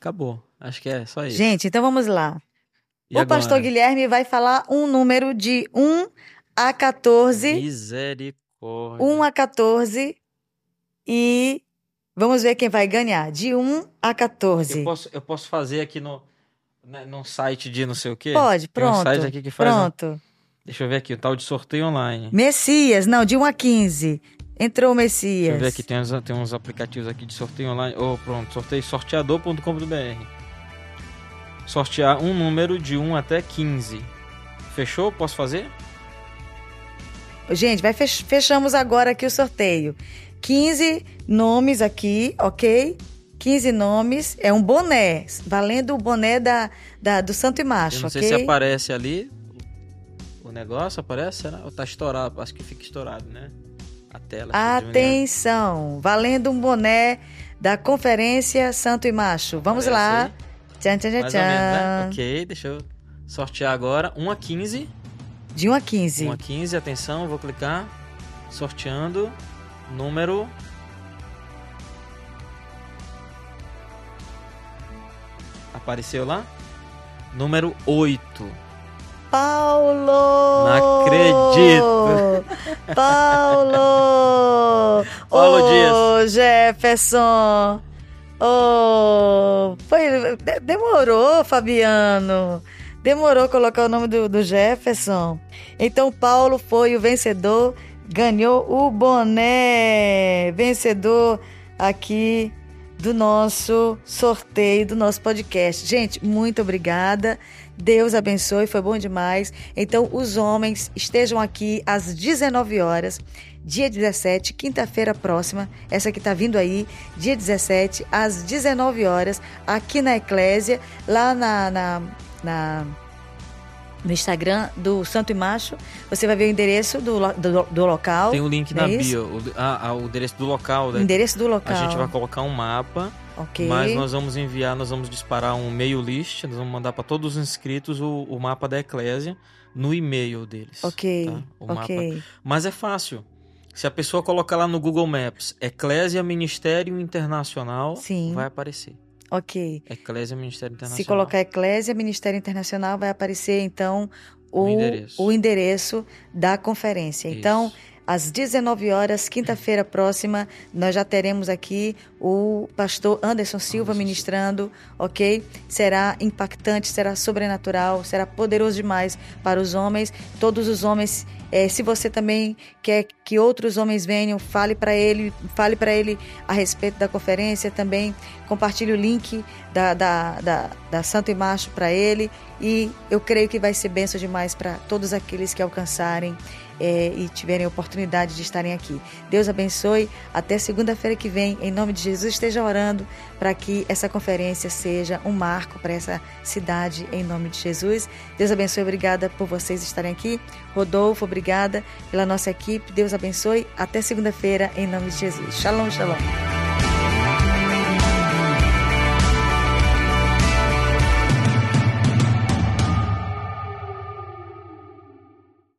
Acabou. Acho que é só isso. Gente, então vamos lá. E o agora? pastor Guilherme vai falar um número de 1 a 14. Misericórdia. 1 a 14. E vamos ver quem vai ganhar. De 1 a 14. Eu posso, eu posso fazer aqui no, né, num site de não sei o quê? Pode, Tem um pronto. site aqui que faz. um- Pronto. Deixa eu ver aqui, o tal de sorteio online. Messias, não, de 1 a 15. Entrou o Messias. Deixa eu ver aqui, tem uns, tem uns aplicativos aqui de sorteio online. Oh, pronto, sorteio sorteador.com.br. Sortear um número de 1 até 15. Fechou? Posso fazer? Gente, vai fech- fechamos agora aqui o sorteio. 15 nomes aqui, ok? 15 nomes. É um boné, valendo o boné da, da- do Santo e Macho, Eu não sei ok? se aparece ali o negócio, aparece? Será? Ou tá estourado? Acho que fica estourado, né? A tela. Atenção, valendo um boné da Conferência Santo e Macho. Vamos Aparece lá. aí? Tchan, tchan, tchan, Mais menos, né? Ok, deixa eu sortear agora. 1 a 15. De 1 a 15. 1 a 15, atenção, vou clicar. Sorteando. Número. Apareceu lá? Número 8. Paulo! Não acredito. Paulo! Paulo Ô, Jefferson! Ô, foi, de- demorou, Fabiano. Demorou colocar o nome do, do Jefferson. Então, Paulo foi o vencedor, ganhou o boné. Vencedor aqui do nosso sorteio, do nosso podcast. Gente, muito obrigada. Deus abençoe, foi bom demais. Então, os homens estejam aqui às 19 horas, dia 17, quinta-feira próxima. Essa que tá vindo aí, dia 17, às 19 horas, aqui na Eclésia, lá na, na, na- no Instagram do Santo e Macho. Você vai ver o endereço do, do, do local. Tem um link na é isso? bio. O, ah, ah, o endereço do local. né? Endereço do A local. gente vai colocar um mapa, Ok. mas nós vamos enviar, nós vamos disparar um mail list, nós vamos mandar para todos os inscritos o, o mapa da Eclésia no e-mail deles. Ok. tá? O mapa. ok. Mas é fácil. Se a pessoa colocar lá no Google Maps Eclésia Ministério Internacional, Sim. vai aparecer. Ok. Eclésia Ministério Internacional. Se colocar Eclésia, Ministério Internacional, vai aparecer então o, O endereço. o endereço da conferência. Então, Isso. Às 19 horas, quinta-feira próxima, nós já teremos aqui o pastor Anderson Silva ministrando, ok? Será impactante, será sobrenatural, será poderoso demais para os homens. Todos os homens, eh, se você também quer que outros homens venham, fale para ele, fale para ele a respeito da conferência também. Compartilhe o link da, da, da, da Santo e Macho para ele. E eu creio que vai ser benção demais para todos aqueles que alcançarem eh, e tiverem a oportunidade de estarem aqui. Deus abençoe. Até segunda-feira que vem, em nome de Jesus, esteja orando para que essa conferência seja um marco para essa cidade, em nome de Jesus. Deus abençoe. Obrigada por vocês estarem aqui. Rodolfo, obrigada pela nossa equipe. Deus abençoe. Até segunda-feira, em nome de Jesus. Shalom, shalom.